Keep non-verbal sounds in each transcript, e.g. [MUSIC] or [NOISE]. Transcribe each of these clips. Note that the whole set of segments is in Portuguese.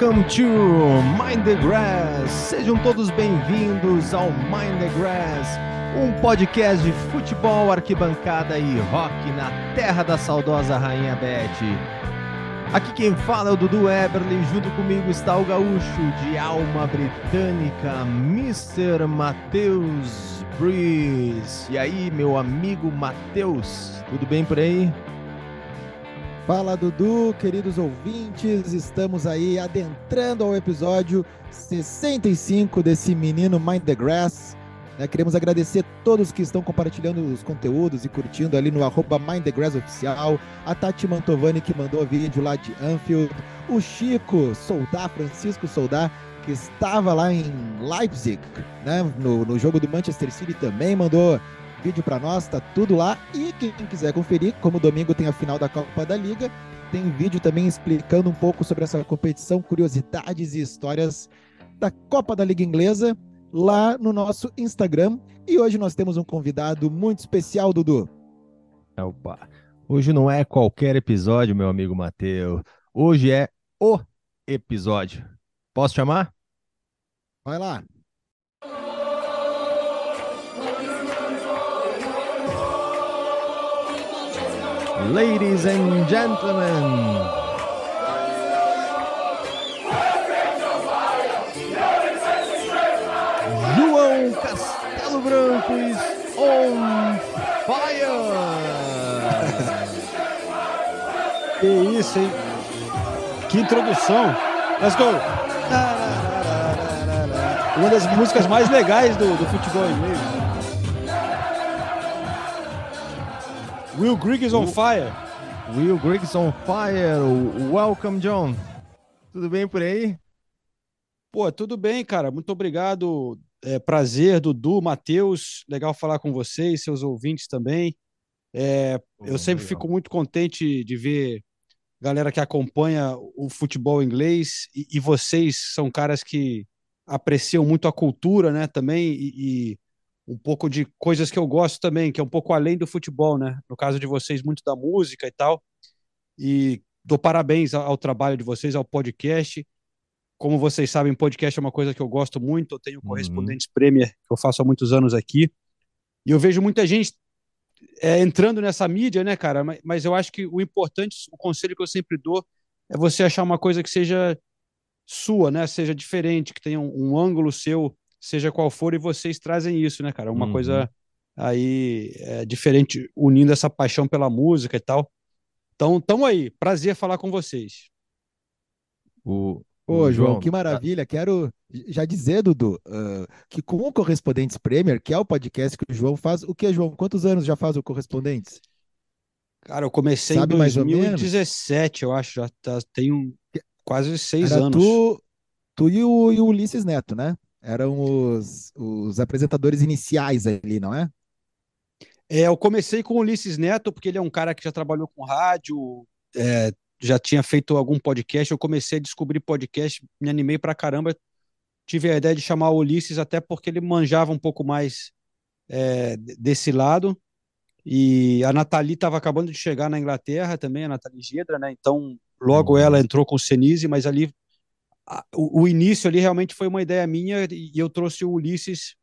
Welcome to Mind the Grass. Sejam todos bem-vindos ao Mind the Grass, um podcast de futebol, arquibancada e rock na terra da saudosa Rainha Beth. Aqui quem fala é o Dudu Eberly, junto comigo está o gaúcho de alma britânica, Mr. Matheus Breeze. E aí, meu amigo Matheus, tudo bem por aí? Fala Dudu, queridos ouvintes, estamos aí adentrando ao episódio 65 desse menino Mind the Grass. Né, queremos agradecer a todos que estão compartilhando os conteúdos e curtindo ali no arroba Mind the Grass Oficial, a Tati Mantovani que mandou vídeo lá de Anfield, o Chico Soldá, Francisco Soldá, que estava lá em Leipzig, né, no, no jogo do Manchester City também mandou vídeo para nós, tá tudo lá. E quem quiser conferir, como domingo tem a final da Copa da Liga, tem vídeo também explicando um pouco sobre essa competição, curiosidades e histórias da Copa da Liga Inglesa lá no nosso Instagram. E hoje nós temos um convidado muito especial, Dudu. Opa. Hoje não é qualquer episódio, meu amigo Matheus. Hoje é o episódio. Posso chamar? Vai lá. Ladies and gentlemen, João Castelo Branco is on fire! [LAUGHS] Que isso, hein? Que introdução! Let's go! Uma das músicas mais legais do, do futebol inglês. Will Griggs on fire. Will Griggs on fire. Welcome, John. Tudo bem por aí? Pô, tudo bem, cara. Muito obrigado. É, prazer, Dudu, Matheus. Legal falar com vocês, seus ouvintes também. É, eu sempre legal. fico muito contente de ver galera que acompanha o futebol inglês e, e vocês são caras que apreciam muito a cultura, né? Também e, e um pouco de coisas que eu gosto também, que é um pouco além do futebol, né? No caso de vocês, muito da música e tal. E dou parabéns ao, trabalho de vocês, ao podcast. Como vocês sabem, podcast é uma coisa que eu gosto muito. Eu tenho correspondentes uhum. Premier que eu faço há muitos anos aqui. E eu vejo muita gente é, entrando nessa mídia, né, cara? Mas, mas eu acho que o importante, o conselho que eu sempre dou é você achar uma coisa que seja sua, né? Seja diferente, que tenha um, um ângulo seu seja qual for, e vocês trazem isso, né, cara? Uma uhum. coisa aí é, diferente, unindo essa paixão pela música e tal. Então, tamo aí. Prazer falar com vocês. O, Ô, João, que maravilha. Quero já dizer, Dudu, uh, que com o Correspondentes Premier, que é o podcast que o João faz, o que, João? Quantos anos já faz o Correspondentes? Cara, eu comecei Sabe em 2017, eu acho. Já tá, tenho quase seis Era anos. Tu, tu e o, e o Ulisses Neto, né? Eram os, os apresentadores iniciais ali, não é? É, eu comecei com o Ulisses Neto, porque ele é um cara que já trabalhou com rádio, é, já tinha feito algum podcast. Eu comecei a descobrir podcast, me animei pra caramba. Tive a ideia de chamar o Ulisses, até porque ele manjava um pouco mais é, desse lado. E a Nathalie estava acabando de chegar na Inglaterra também, a Nathalie Gedra, né? Então, logo uhum. ela entrou com o Senise, mas ali o, o, início ali realmente foi uma ideia minha e eu trouxe o Ulisses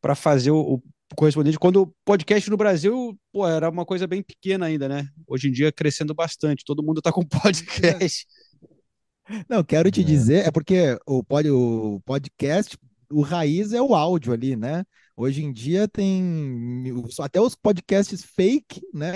para fazer o, o, correspondente. Quando o podcast no Brasil, pô, era uma coisa bem pequena ainda, né? Hoje em dia crescendo bastante, todo mundo está com [LAUGHS] podcast. Não, quero te é. dizer, é porque o, pod, o podcast, o raiz é o áudio ali, né? Hoje em dia tem até os podcasts fake, né?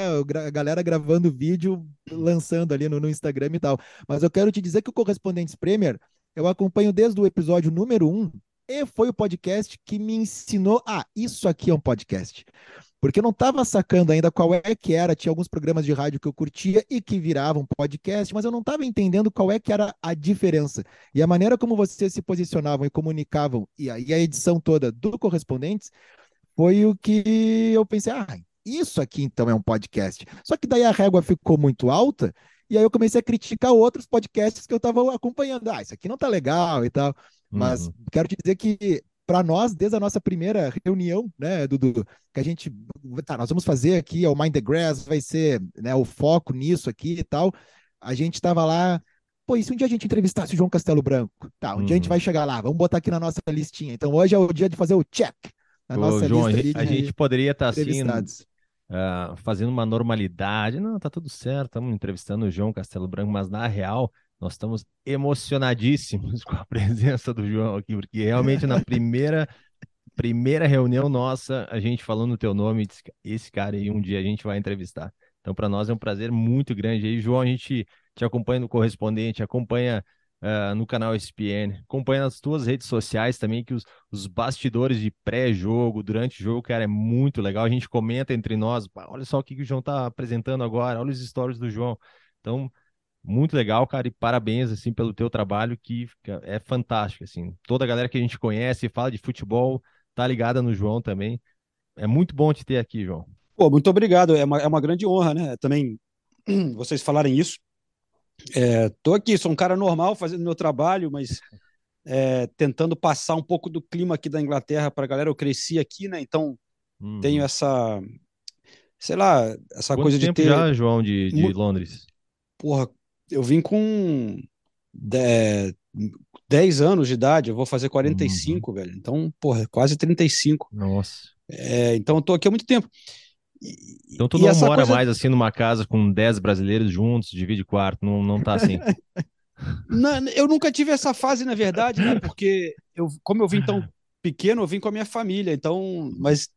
A galera gravando vídeo, lançando ali no, no Instagram e tal. Mas eu quero te dizer que o Correspondentes Premier eu acompanho desde o episódio número um e foi o podcast que me ensinou. Ah, isso aqui é um podcast. Porque eu não estava sacando ainda qual é que era. Tinha alguns programas de rádio que eu curtia e que viravam podcast, mas eu não estava entendendo qual é que era a diferença. E a maneira como vocês se posicionavam e comunicavam, e a, e a edição toda do Correspondentes, foi o que eu pensei, ah, isso aqui então é um podcast. Só que daí a régua ficou muito alta e aí eu comecei a criticar outros podcasts que eu estava acompanhando. Ah, isso aqui não tá legal e tal. Mas uhum. quero te dizer que para nós, desde a nossa primeira reunião, né, Dudu, que a gente, tá, nós vamos fazer aqui, é o Mind the Grass, vai ser né, o foco nisso aqui e tal. A gente estava lá pô, e se um dia a gente entrevistasse o João Castelo Branco? Tá, um uhum. dia a gente vai uhum. chegar lá, vamos botar aqui na nossa listinha. Então hoje é o dia de fazer o check na Ô, nossa João, lista. A, a gente poderia estar tá assim, uh, fazendo uma normalidade. Não, tá tudo certo, estamos entrevistando o João Castelo Branco, mas na real nós estamos emocionadíssimos [LAUGHS] com a presença do João aqui, porque realmente na primeira primeira reunião nossa, a gente falando o teu nome, esse cara aí um dia a gente vai entrevistar. Então, para nós é um prazer muito grande aí. João, a gente te acompanha no correspondente, acompanha uh, no canal ESPN, acompanha nas tuas redes sociais também, que os, os bastidores de pré-jogo, durante o jogo, cara, é muito legal. A gente comenta entre nós, olha só o que, que o João tá apresentando agora, olha os stories do João. Então, muito legal, cara, e parabéns, assim, pelo teu trabalho, que é fantástico, assim. Toda a galera que a gente conhece, fala de futebol, tá ligada no João também. É muito bom te ter aqui, João. Pô, muito obrigado. É uma, é uma grande honra, né? Também [CLEARS THROAT] vocês falarem isso. É, tô aqui, sou um cara normal fazendo meu trabalho, mas é, tentando passar um pouco do clima aqui da Inglaterra para a galera. Eu cresci aqui, né? Então uhum. tenho essa, sei lá, essa Quanto coisa de ter. já, João, de, de Londres? Porra, eu vim com 10 anos de idade, eu vou fazer 45, uhum. velho. Então, porra, quase 35. Nossa. É, então, eu tô aqui há muito tempo. E, então, tu não mora coisa... mais assim numa casa com 10 brasileiros juntos, divide quarto, não, não tá assim. [LAUGHS] não, eu nunca tive essa fase, na verdade, né? Porque eu, como eu vim tão pequeno, eu vim com a minha família, então, mas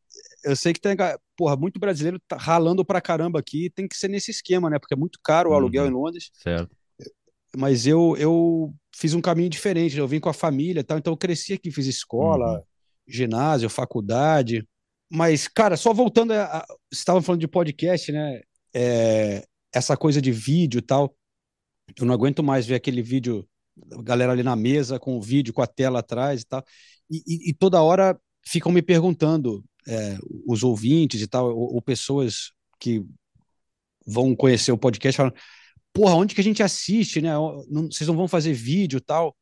eu sei que tem, porra, muito brasileiro tá ralando pra caramba aqui, tem que ser nesse esquema, né? Porque é muito caro o aluguel uhum. em Londres. Certo. Mas eu, eu fiz um caminho diferente, eu vim com a família, tal, então eu cresci aqui, fiz escola, uhum. ginásio, faculdade. Mas, cara, só voltando, a, a, você estava falando de podcast, né? É, essa coisa de vídeo e tal. Eu não aguento mais ver aquele vídeo, galera ali na mesa com o vídeo, com a tela atrás e tal. E, e, e toda hora ficam me perguntando, é, os ouvintes e tal, ou, ou, pessoas que vão conhecer o podcast, falando, porra, onde que a gente assiste, né? Não, vocês não vão fazer vídeo e tal.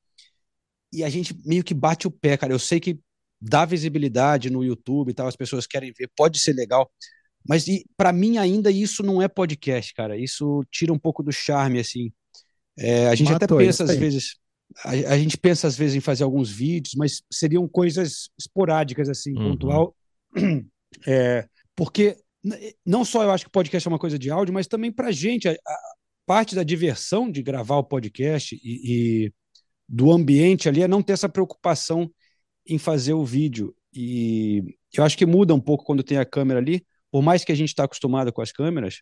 E a gente meio que bate o pé, cara. Eu sei que dá visibilidade no YouTube e tal, as pessoas querem ver, pode ser legal. Mas para mim ainda isso não é podcast, cara. Isso tira um pouco do charme, assim. É, a gente Matou, até pensa às vezes, a, a, gente pensa às vezes em fazer alguns vídeos, mas seriam coisas esporádicas, assim, uhum. pontual. [CLEARS THROAT] É, porque não só eu acho que podcast é uma coisa de áudio, mas também para gente a, a, parte da diversão de gravar o podcast e, e do ambiente ali é não ter essa preocupação em fazer o vídeo. E eu acho que muda um pouco quando tem a câmera ali, por mais que a gente está acostumado com as câmeras,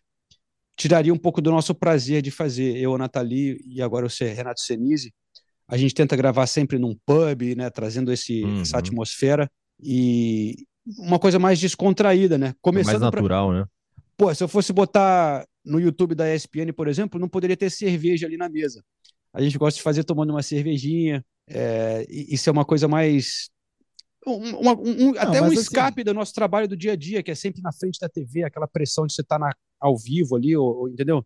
tiraria um pouco do nosso prazer de fazer. Eu, a Nathalie e agora o Renato Senise, a gente tenta gravar sempre num pub, né, trazendo esse, uhum. essa atmosfera e uma coisa mais descontraída, né? Começando mais natural, pra... né? Pô, se eu fosse botar no YouTube da ESPN, por exemplo, não poderia ter cerveja ali na mesa. A gente gosta de fazer tomando uma cervejinha. É, isso é uma coisa mais um, um, não, até um assim, escape do nosso trabalho do dia a dia, que é sempre na frente da TV, aquela pressão de você estar tá ao vivo ali, ou, ou, entendeu?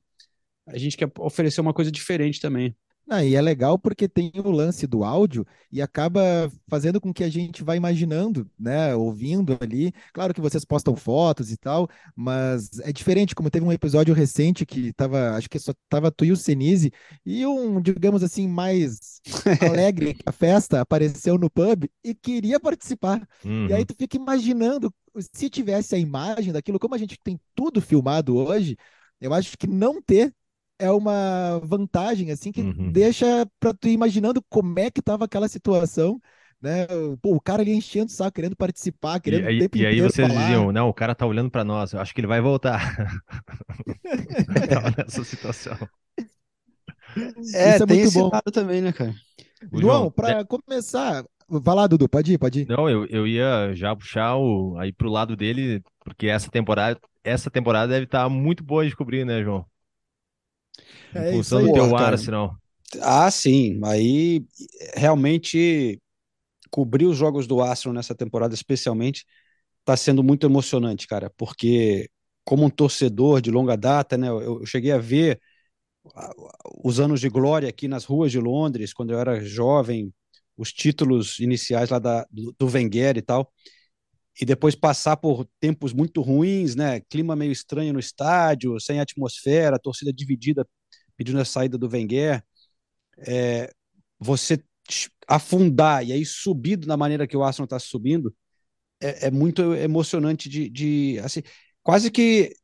A gente quer oferecer uma coisa diferente também. Ah, e é legal porque tem o lance do áudio e acaba fazendo com que a gente vá imaginando, né, ouvindo ali. Claro que vocês postam fotos e tal, mas é diferente, como teve um episódio recente que tava, acho que só tava tu e o Senise, e um, digamos assim, mais [LAUGHS] alegre a festa apareceu no pub e queria participar. Uhum. E aí uhum. tu fica imaginando, se tivesse a imagem daquilo, como a gente tem tudo filmado hoje, eu acho que não ter é uma vantagem, assim, que uhum. deixa para tu ir imaginando como é que tava aquela situação, né? Pô, o cara ali enchendo o saco, querendo participar, querendo E aí, e aí vocês falar. diziam, não, o cara tá olhando para nós, eu acho que ele vai voltar. [LAUGHS] tava nessa situação. É, Isso é tem muito esse bom. também, né, cara? O João, para é... começar, vai lá, Dudu, pode ir, pode ir. Não, eu, eu ia já puxar o, aí pro lado dele, porque essa temporada, essa temporada deve estar tá muito boa de cobrir, né, João? É em função do teu Arsenal. Ah, sim. Aí realmente cobrir os jogos do Arsenal nessa temporada, especialmente, está sendo muito emocionante, cara, porque como um torcedor de longa data, né, eu, cheguei a ver os anos de glória aqui nas ruas de Londres, quando eu era jovem, os títulos iniciais lá da, do, do Wenger e tal, e depois passar por tempos muito ruins, né, clima meio estranho no estádio, sem atmosfera, torcida dividida pedindo a saída do Wenger. é, você afundar e aí subir da maneira que o Arsenal está subindo é, é, muito emocionante de, de assim, quase que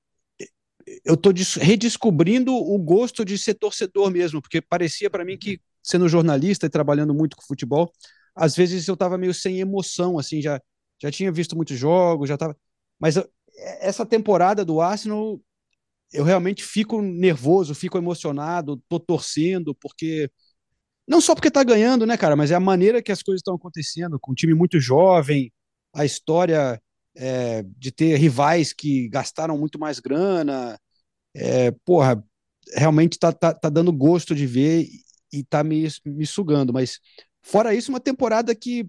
eu estou redescobrindo o gosto de ser torcedor mesmo, porque parecia para mim que sendo jornalista e trabalhando muito com futebol, às vezes eu estava meio sem emoção, assim, já já tinha visto muitos jogos, já estava, mas eu, essa temporada do Arsenal eu realmente fico nervoso, fico emocionado, tô torcendo, porque não só porque tá ganhando, né, cara, mas é a maneira que as coisas estão acontecendo, com um time muito jovem, a história é, de ter rivais que gastaram muito mais grana, é, porra, realmente tá, tá, tá dando gosto de ver e tá me, me sugando, mas fora isso, uma temporada que,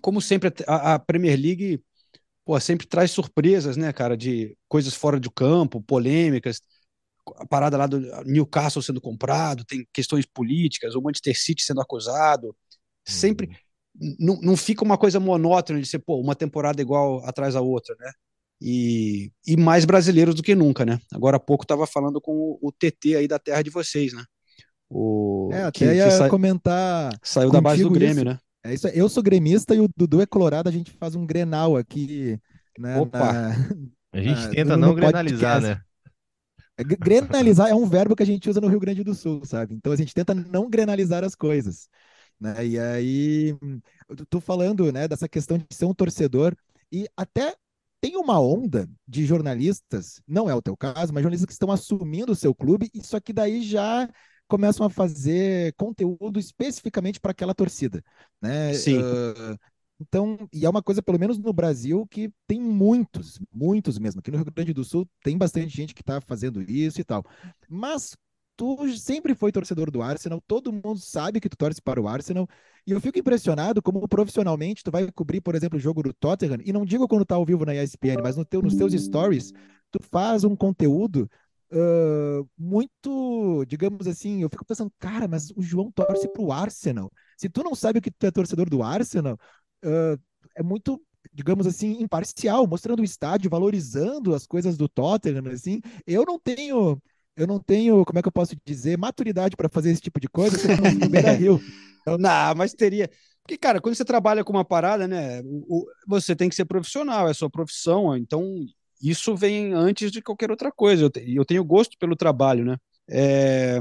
como sempre, a, a Premier League pô, sempre traz surpresas, né, cara, de coisas fora do campo, polêmicas, a parada lá do Newcastle sendo comprado, tem questões políticas, o Manchester City sendo acusado, sempre uhum. não, não fica uma coisa monótona de ser, pô, uma temporada igual atrás da outra, né? E, e mais brasileiros do que nunca, né? Agora há pouco estava falando com o, o, TT aí da terra de vocês, né? O, é, até que, ia que sa... comentar. Saiu da base do Grêmio, isso. né? É isso, eu sou gremista e o Dudu é colorado, a gente faz um grenal aqui. Né, Opa! Na, a gente tenta não grenalizar, né? É, grenalizar é um verbo que a gente usa no Rio Grande do Sul, sabe? Então a gente tenta não grenalizar as coisas. Né? E aí, tu falando né, dessa questão de ser um torcedor, e até tem uma onda de jornalistas, não é o teu caso, mas jornalistas que estão assumindo o seu clube, isso aqui daí já começam a fazer conteúdo especificamente para aquela torcida, né? Sim. Uh, então, e é uma coisa, pelo menos no Brasil, que tem muitos, muitos mesmo. Aqui no Rio Grande do Sul tem bastante gente que está fazendo isso e tal. Mas tu sempre foi torcedor do Arsenal, todo mundo sabe que tu torce para o Arsenal, e eu fico impressionado como profissionalmente tu vai cobrir, por exemplo, o jogo do Tottenham, e não digo quando tá ao vivo na ESPN, mas no teu, nos teus stories, tu faz um conteúdo uh, muito, digamos assim, eu fico pensando, cara, mas o João torce pro Arsenal. Se tu não sabe o que tu é torcedor do Arsenal, uh, é muito, digamos assim, imparcial, mostrando o estádio, valorizando as coisas do Tottenham, assim. Eu não tenho, eu não tenho, como é que eu posso dizer, maturidade para fazer esse tipo de coisa, no [LAUGHS] Beira Rio. Então... Não, mas teria. Porque, cara, quando você trabalha com uma parada, né, o, você tem que ser profissional, é sua profissão, então isso vem antes de qualquer outra coisa. E eu, tenho gosto pelo trabalho, né? É,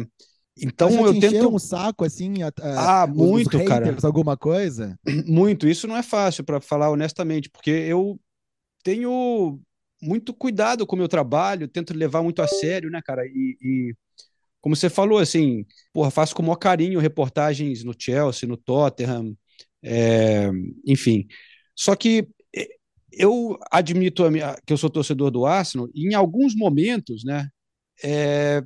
então eu tento um saco assim, a, a, ah, muito, haters, cara. Alguma coisa? [CLEARS THROAT] Muito. Isso não é fácil para falar honestamente, porque eu tenho muito cuidado com o meu trabalho, tento levar muito a sério, né, cara? E, e como você falou, assim, porra, faço com o maior carinho reportagens no Chelsea, no Tottenham, é, enfim. Só que eu admito minha, que eu sou torcedor do Arsenal, e em alguns momentos, né, é,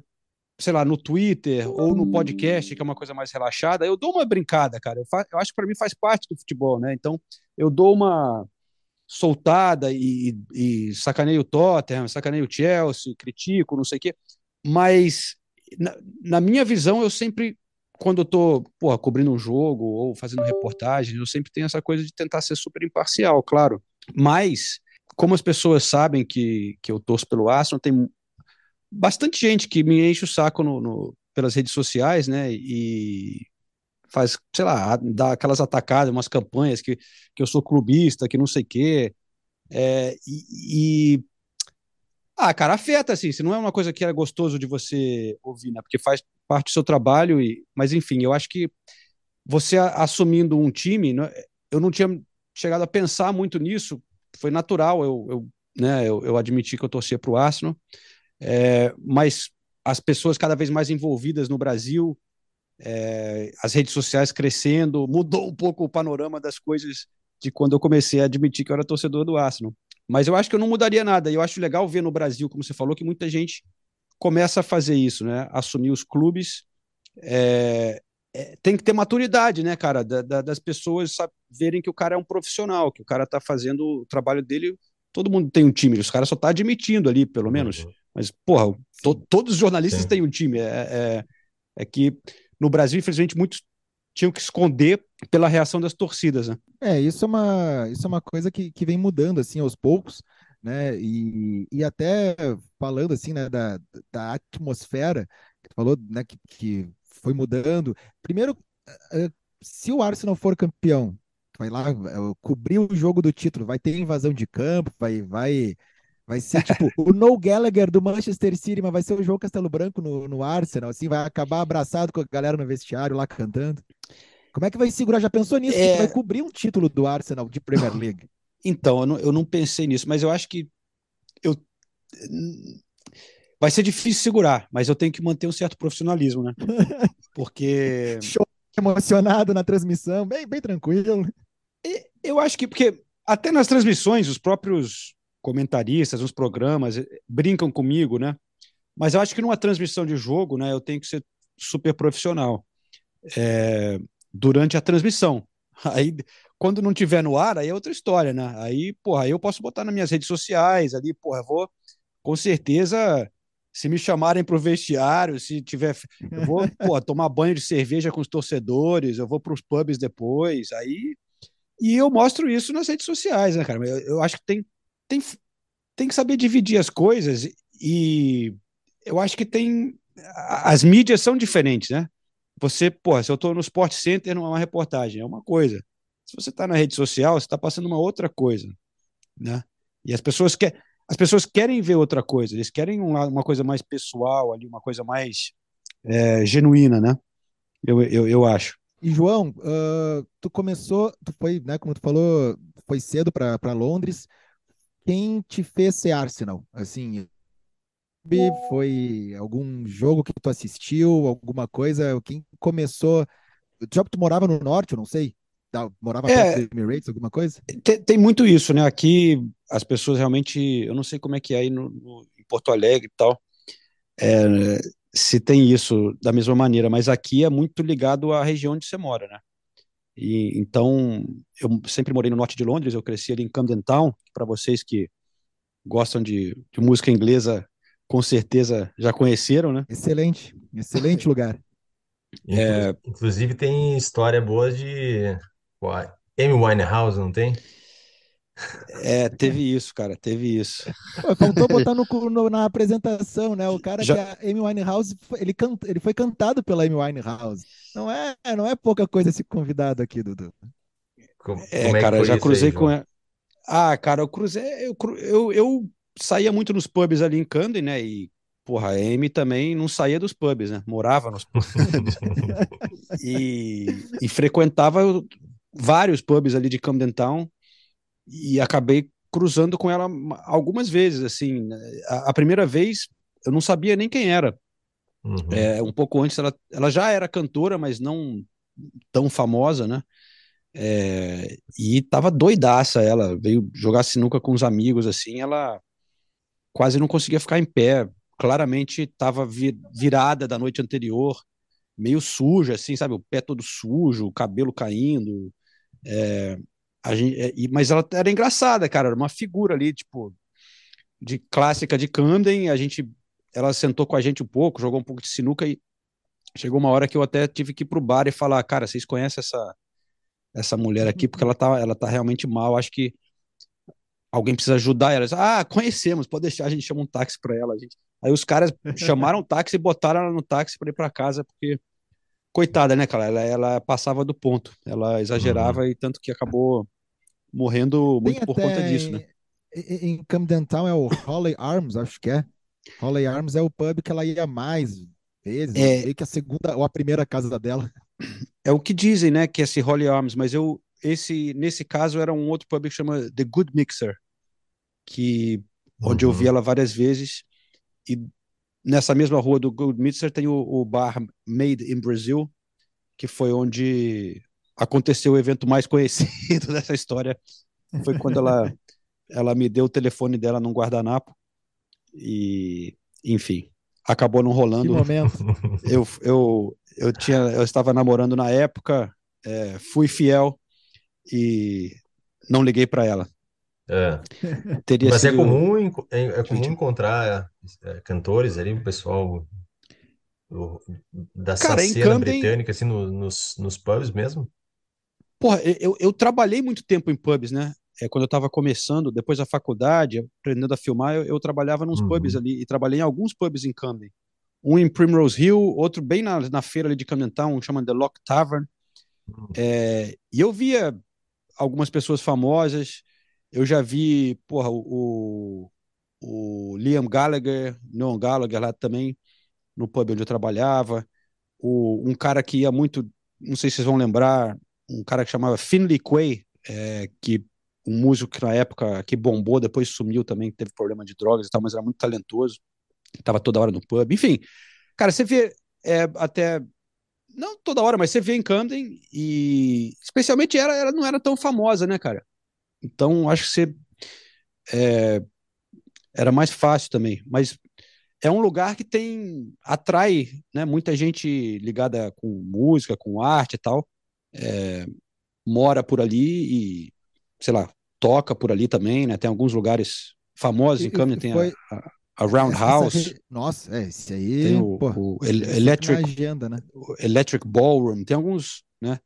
sei lá, no Twitter ou no podcast, que é uma coisa mais relaxada, eu dou uma brincada, cara. Eu, eu acho que para mim faz parte do futebol, né? Então, eu dou uma soltada e, e sacaneio o Tottenham, sacaneio o Chelsea, critico, não sei o quê. Mas, na, na minha visão, eu sempre quando eu tô, porra, cobrindo um jogo ou fazendo reportagem, eu sempre tenho essa coisa de tentar ser super imparcial, claro. Mas, como as pessoas sabem que, que eu torço pelo Arsenal, tem bastante gente que me enche o saco no, no, pelas redes sociais, né? E faz, sei lá, dá aquelas atacadas, umas campanhas que, que eu sou clubista, que não sei o quê. É, e, e, Ah, cara, afeta, assim, se não é uma coisa que é gostoso de você ouvir, né? Porque faz parte do seu trabalho, e... mas enfim, eu acho que você assumindo um time, né? eu não tinha chegado a pensar muito nisso, foi natural eu, eu, né, eu, eu admiti que eu torcia para o Arsenal, é, mas as pessoas cada vez mais envolvidas no Brasil, é, as redes sociais crescendo, mudou um pouco o panorama das coisas de quando eu comecei a admitir que eu era torcedor do Arsenal. Mas eu acho que eu não mudaria nada. Eu acho legal ver no Brasil, como você falou, que muita gente começa a fazer isso, né? Assumir os clubes. É, é, tem que ter maturidade, né, cara, da, da, das pessoas sabe, verem que o cara é um profissional, que o cara tá fazendo o trabalho dele. Todo mundo tem um time, os caras só tá admitindo ali, pelo menos. Uhum. Mas, porra, to, todos os jornalistas Sim. têm um time. É, é, é, que no Brasil, infelizmente, muitos tinham que esconder pela reação das torcidas, né? É, isso é uma, isso é uma coisa que, que vem mudando, assim, aos poucos, né? E, e até falando, assim, né, da, da atmosfera, falou, né, que, que foi mudando. Primeiro, eh, se o Arsenal for campeão, vai lá cobrir o jogo do título, vai ter invasão de campo, vai, vai, vai ser [LAUGHS] tipo o No Gallagher do Manchester City, mas vai ser o João Castelo Branco no, no Arsenal, assim, vai acabar abraçado com a galera no vestiário lá cantando. Como é que vai segurar? Já pensou nisso? É... Vai cobrir um título do Arsenal de Premier League? Então, eu não, eu não pensei nisso, mas eu acho que eu vai ser difícil segurar, mas eu tenho que manter um certo profissionalismo, né? [LAUGHS] Porque Show emocionado na transmissão, bem, bem tranquilo. Eu acho que porque até nas transmissões os próprios comentaristas, os programas eh, brincam comigo, né? Mas eu acho que numa transmissão de jogo, né, eu tenho que ser super profissional é, durante a transmissão. [LAUGHS] Aí, quando não tiver no ar, aí é outra história, né? Aí, porra, aí eu posso botar nas minhas redes sociais ali, porra, eu vou com certeza se me chamarem para o vestiário, se tiver, eu vou [LAUGHS] pô, tomar banho de cerveja com os torcedores, eu vou para os pubs depois, aí e eu mostro isso nas redes sociais, né, cara? Eu, eu acho que tem, tem, tem que saber dividir as coisas e eu acho que tem as mídias são diferentes, né? Você, pô, se eu estou no Sport Center numa reportagem, é uma coisa. Se você está na rede social, você está passando uma outra coisa, né? E as pessoas querem as pessoas querem ver outra coisa, eles querem uma, uma coisa mais pessoal ali, uma coisa mais é, genuína, né? Eu, eu, eu acho. E João, uh, tu começou, tu foi, né, como tu falou, foi cedo para Londres. Quem te fez ser Arsenal? Assim, foi algum jogo que tu assistiu, alguma coisa? Quem começou? Já tu morava no norte, eu não sei. Morava é, perto do Emirates, alguma coisa? Tem, tem, muito isso, né? Aqui as pessoas realmente, eu não sei como é que é aí no, no em Porto Alegre e tal, é, se tem isso da mesma maneira, mas aqui é muito ligado à região onde você mora, né? E, então, eu sempre morei no norte de Londres, eu cresci ali em Camden Town, para vocês que gostam de, de, música inglesa, com certeza já conheceram, né? Excelente, excelente lugar. [LAUGHS] É... Inclusive tem história boa de Amy Winehouse, não tem? É, teve isso, cara, teve isso. Pô, faltou botar no, no, na apresentação, né? O cara Já... que a Amy Winehouse, ele, canta, ele foi cantado pela Amy Winehouse. Não é, não é pouca coisa esse convidado aqui, Dudu. Como, é, como é cara, eu já cruzei aí, com ela. Ah, cara, eu cruzei, eu, eu, eu saía muito nos pubs ali em Camden, né? E, porra, a Amy também não saía dos pubs, né? Morava nos pubs. [LAUGHS] e, e frequentava vários pubs ali de Camden Town e acabei cruzando com ela algumas vezes, assim, né, a, a primeira vez eu não sabia nem quem era, uhum. é, um pouco antes ela, ela já era cantora, mas não tão famosa, né, é, e tava doidaça ela, veio jogar sinuca com os amigos, assim, ela quase não conseguia ficar em pé, claramente estava virada da noite anterior, meio suja, assim, sabe, o pé todo sujo, o cabelo caindo, é, a gente, é, mas ela era engraçada, cara, era uma figura ali, tipo, de clássica de Camden, a gente, ela sentou com a gente um pouco, jogou um pouco de sinuca e chegou uma hora que eu até tive que ir pro bar e falar, cara, vocês conhecem essa essa mulher aqui porque ela tá, ela tá realmente mal, acho que alguém precisa ajudar ela. Ah, conhecemos, pode deixar, a gente chama um táxi para ela, gente. Aí os caras [LAUGHS] chamaram o táxi e botaram ela no táxi para ir para casa porque coitada, né, cara? Ela, ela passava do ponto, ela exagerava uhum. e tanto que acabou morrendo muito Tem por conta disso, né? Em, em Camden Town é o Holly Arms, acho que é. Holly Arms é o pub que ela ia mais vezes, é... meio que a segunda ou a primeira casa dela. É o que dizem, né, que é esse Holly Arms, mas eu esse nesse caso era um outro pub que chama The Good Mixer, que onde uhum. eu vi ela várias vezes e Nessa mesma rua do Goldmitzer tem o, o, bar Made in Brazil, que foi onde aconteceu o evento mais conhecido [LAUGHS] dessa história. Foi quando ela, ela me deu o telefone dela num guardanapo. E, enfim, acabou não rolando. Que momento. [LAUGHS] Eu, eu, eu, tinha, eu estava namorando na época, é, fui fiel e não liguei para ela. É. Teria Mas é sido... é comum, é, é comum encontrar é, cantores ali, o pessoal do, Cara, cena Camden... britânica, assim, no, nos, nos pubs mesmo? Porra, eu, eu trabalhei muito tempo em pubs, né? É, quando eu estava começando, depois da faculdade, aprendendo a filmar, eu, eu trabalhava nos uhum. pubs ali, e trabalhei em alguns pubs em Camden. um em Primrose Hill, outro bem na, na feira ali de Camden Town, um chama The Lock Tavern. Hum. É, e eu via algumas pessoas famosas, eu já vi, porra, o, o Liam Gallagher, Noam Gallagher lá também, no pub onde eu trabalhava, o, um cara que ia muito, não sei se vocês vão lembrar, um cara que chamava Finley Quay, é, que um músico que na época que bombou, depois sumiu também, teve problema de drogas e tal, mas era muito talentoso, estava toda hora no pub, enfim, cara, você vê é, até não toda hora, mas você vê em Camden e especialmente era, ela não era tão famosa, né, cara? Então acho que você é, era mais fácil também, mas é um lugar que tem atrai, né, muita gente ligada com música, com arte e tal, é, mora por ali e sei lá toca por ali também, né? Tem alguns lugares famosos em Camden, tem foi... a, a Roundhouse. Nossa, é, esse aí. Tem o, pô, o Electric, agenda, né? Electric Ballroom, tem alguns, né?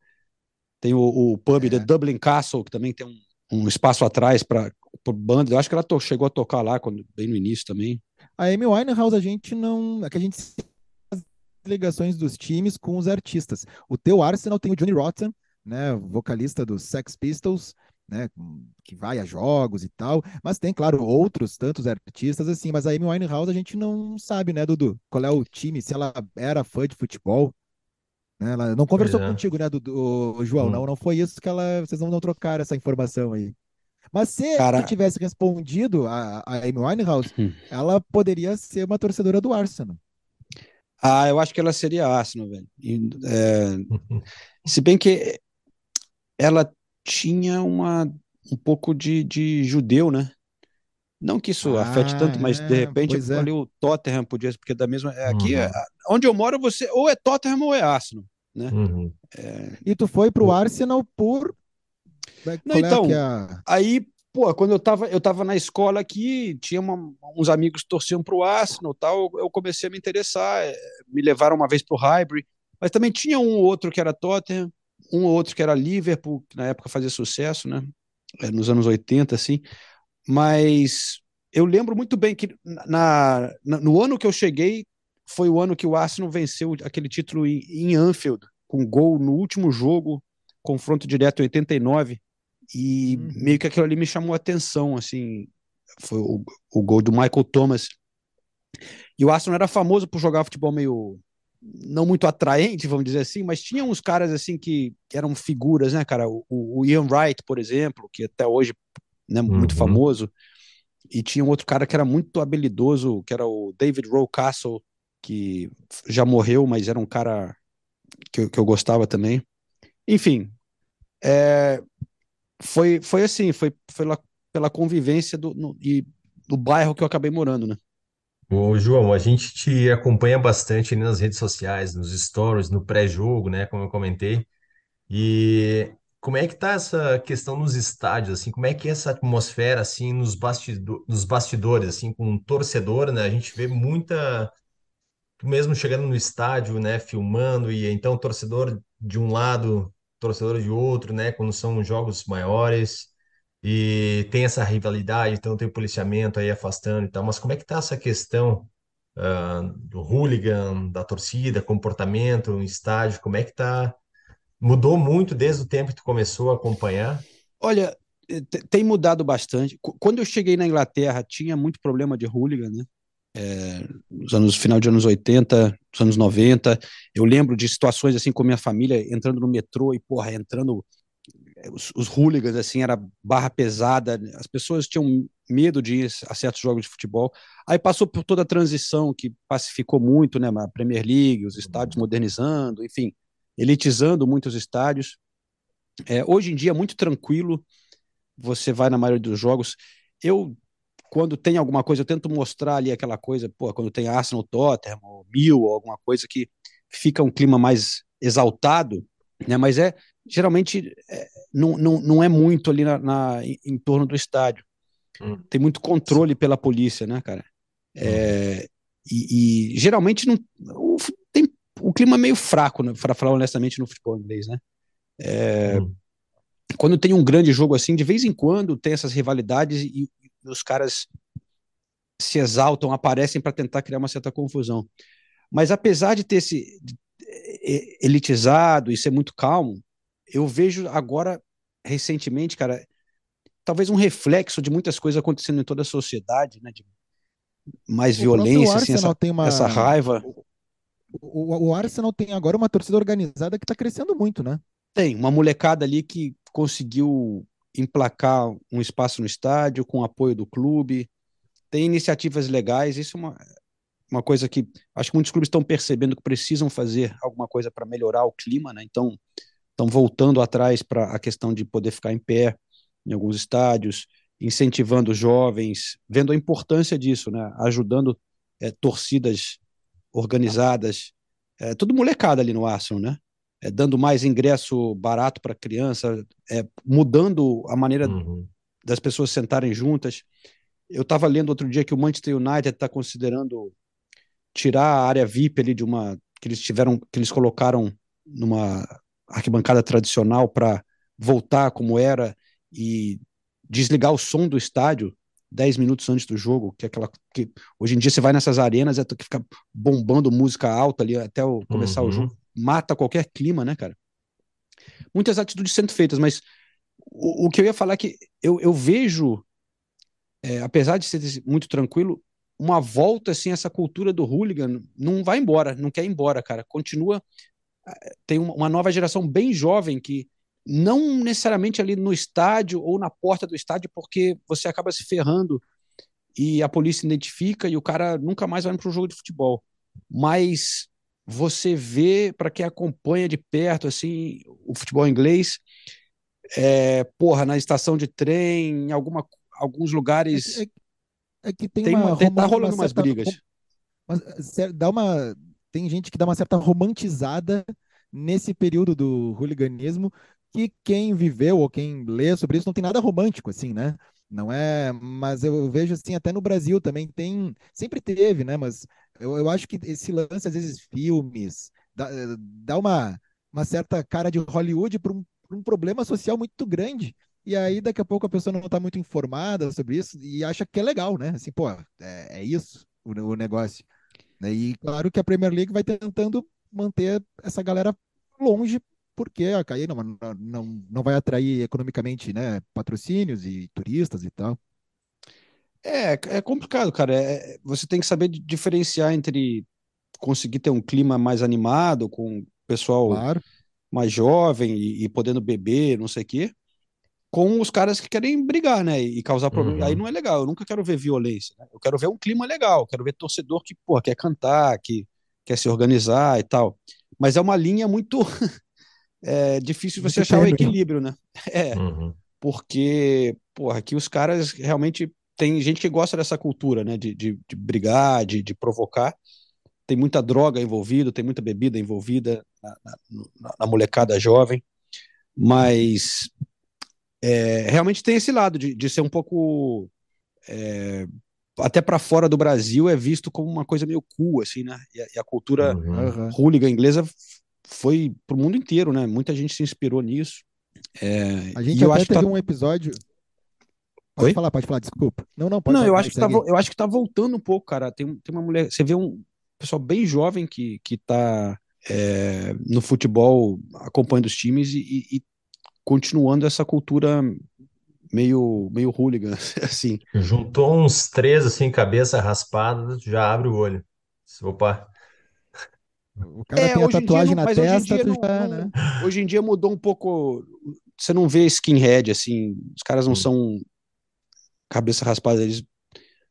Tem o, o pub é. The Dublin Castle, que também tem um, um espaço atrás para banda. Eu acho que ela to, chegou a tocar lá quando, bem no início também. A Amy Winehouse, a gente não. É que a gente ligações dos times com os artistas. O teu Arsenal tem o Johnny Rotten, né? Vocalista dos Sex Pistols né, que vai a jogos e tal, mas tem, claro, outros tantos artistas assim, mas a Amy Winehouse a gente não sabe, né, Dudu, qual é o time, se ela era fã de futebol, né, ela não conversou é. contigo, né, Dudu, João, hum. não, não foi isso que ela, vocês não, não trocaram essa informação aí. Mas se Cara... tivesse respondido a, a Amy Winehouse, hum. ela poderia ser uma torcedora do Arsenal. Ah, eu acho que ela seria Arsenal, velho. E, é... se bem que ela tinha uma, um pouco de, de judeu, né? Não que isso ah, afete tanto, mas de é, repente é. ali o Tottenham podia, porque da mesma. É, aqui, uhum. onde eu moro, você ou é Tottenham ou é Arsenal, né? Uhum. É... E tu foi pro Arsenal por. Não, é então, a... aí, pô, quando eu tava, eu tava na escola aqui, tinha uma, uns amigos que torciam pro Arsenal tal, eu comecei a me interessar, me levaram uma vez pro Highbury, mas também tinha um ou outro que era Tottenham, um ou outro que era Liverpool, que na época fazia sucesso, né? É, nos anos 80, assim. Mas eu lembro muito bem que na, na, no ano que eu cheguei foi o ano que o Arsenal venceu aquele título em, em Anfield, com gol no último jogo, confronto direto em 89, e uhum. meio que aquilo ali me chamou a atenção, assim, foi o, o gol do Michael Thomas. E o Arsenal era famoso por jogar futebol meio não muito atraente, vamos dizer assim, mas tinha uns caras assim que, eram figuras, né, cara? O, o, Ian Wright, por exemplo, que até hoje né, muito uhum. famoso, e tinha um outro cara que era muito habilidoso, que era o David Rowcastle, que já morreu, mas era um cara que, eu, que eu gostava também. Enfim, é, foi, foi assim, foi, foi lá pela convivência do, no, e do bairro que eu acabei morando, né? Ô, João, a gente te acompanha bastante nas redes sociais, nos stories, no pré-jogo, né, como eu comentei. E como é que tá essa questão nos estádios, assim, como é que é essa atmosfera, assim, nos bastido nos bastidores, assim, com um torcedor, né, a gente vê muita, mesmo chegando no estádio, né, filmando, e então torcedor de um lado, torcedor de outro, né, quando são jogos maiores, e tem essa rivalidade, então tem o policiamento aí afastando e tal, mas como é que tá essa questão uh, do hooligan, da torcida, comportamento, no estádio, como é que tá? Mudou muito desde o tempo que tu começou a acompanhar? Olha, eh, tem mudado bastante. Quando eu cheguei na Inglaterra, tinha muito problema de hooligan, né? É, nos anos final de anos 80, nos anos 90, eu lembro de situações assim com minha família entrando no metrô e porra, entrando os, os hooligans, assim, era barra pesada, as pessoas tinham medo de ir a certos jogos de futebol. Aí passou por toda a transição que pacificou muito, né, a Premier League, os estádios modernizando, enfim, elitizando muitos estádios. É, hoje em dia, muito tranquilo, você vai na maioria dos jogos. Eu, quando tem alguma coisa, eu tento mostrar ali aquela coisa, pô, quando tem Arsenal, Tottenham, ou Mil, ou alguma coisa que fica um clima mais exaltado, né, mas é geralmente é, não, não, não é muito ali na, na em, torno do estádio. Hum. Tem muito controle pela polícia, né, cara? É, hum. e, e, geralmente não, o, tem o clima é meio fraco, né, para falar honestamente, no futebol inglês, né? É, hum. Quando tem um grande jogo assim, de vez em quando tem essas rivalidades e os caras se exaltam, aparecem para tentar criar uma certa confusão. Mas apesar de ter se elitizado e ser muito calmo, eu vejo agora, recentemente, cara, talvez um reflexo de muitas coisas acontecendo em toda a sociedade, né? De mais o violência, assim, essa, uma... essa raiva. O, o, o, Arsenal tem agora uma torcida organizada que está crescendo muito, né? Tem, uma molecada ali que conseguiu emplacar um espaço no estádio com apoio do clube. Tem iniciativas legais, isso é uma, uma coisa que acho que muitos clubes estão percebendo que precisam fazer alguma coisa para melhorar o clima, né? Então, estão voltando atrás para a questão de poder ficar em pé em alguns estádios, incentivando jovens, vendo a importância disso, né? Ajudando é, torcidas organizadas, é, tudo molecada ali no Arsenal, né? É, dando mais ingresso barato para criança, é, mudando a maneira uhum. das pessoas sentarem juntas. Eu estava lendo outro dia que o Manchester United está considerando tirar a área VIP ali de uma que eles tiveram, que eles colocaram numa arquibancada tradicional para voltar como era e desligar o som do estádio 10 minutos antes do jogo, que é aquela que hoje em dia você vai nessas arenas, é que fica bombando música alta ali até o, começar uhum. o jogo, mata qualquer clima, né, cara? Muitas atitudes sendo feitas, mas o, o que eu ia falar é que eu, eu vejo, é, apesar de ser muito tranquilo, uma volta assim essa cultura do hooligan não vai embora, não quer ir embora, cara. Continua é, tem uma nova geração bem jovem que não necessariamente ali no estádio ou na porta do estádio, porque você acaba se ferrando e a polícia identifica e o cara nunca mais vai para o jogo de futebol. Mas você vê, para quem acompanha de perto assim o futebol inglês, é, porra, na estação de trem, em alguma, alguns lugares. É, é, é que tem, tem uma, uma tá rolando uma umas brigas. dá uma, tem gente que dá uma certa romantizada nesse período do hooliganismo que quem viveu ou quem lê sobre isso não tem nada romântico, assim, né? Não é, mas eu vejo assim, até no Brasil também tem, sempre teve, né? Mas eu, eu acho que esse lance, às vezes, filmes, dá, dá uma, uma certa cara de Hollywood para um, um problema social muito grande. E aí, daqui a pouco, a pessoa não está muito informada sobre isso e acha que é legal, né? Assim, pô, é, é isso o, o negócio. E claro que a Premier League vai tentando manter essa galera longe porque a Caí não, não, não vai atrair economicamente né, patrocínios e turistas e tal. É, é complicado, cara. É, você tem que saber diferenciar entre conseguir ter um clima mais animado, com o pessoal claro. mais jovem e, e, podendo beber, não sei o quê, com os caras que querem brigar, né? E causar problema. Uhum. Aí não é legal. Eu nunca quero ver violência. Né? Eu quero ver um clima legal. Quero ver torcedor que, pô, quer cantar, que quer se organizar e tal. Mas é uma linha muito [LAUGHS] é difícil você achar o equilíbrio, né? [LAUGHS] É, uhum. porque, porra, aqui os caras realmente tem gente que gosta dessa cultura, né? De, de, de brigar, de, de provocar. Tem muita droga envolvida, tem muita bebida envolvida na, na, na molecada jovem, mas é, realmente tem esse lado de, de ser um pouco é, até para fora do Brasil é visto como uma coisa meio cool, assim, né? E a, e a cultura uhum. hooligan inglesa foi pro mundo inteiro, né? Muita gente se inspirou nisso. É, a gente até teve tá... um episódio. Pode Oi? falar, pode falar, desculpa. Não, não, pode Não, falar, eu acho, que tá, eu acho que tá voltando um pouco, cara. Tem, tem uma mulher. Você vê um pessoal bem jovem que, que tá é, no futebol acompanhando os times e, e, e, continuando essa cultura meio, meio hooligan, [LAUGHS] assim. Juntou uns três, assim, cabeça raspada, já abre o olho. Opa, o cara é, tem a tatuagem na testa, hoje em, já, não, né? hoje em dia mudou um pouco. Você não vê skinhead assim, os caras não hum. são cabeça raspada, eles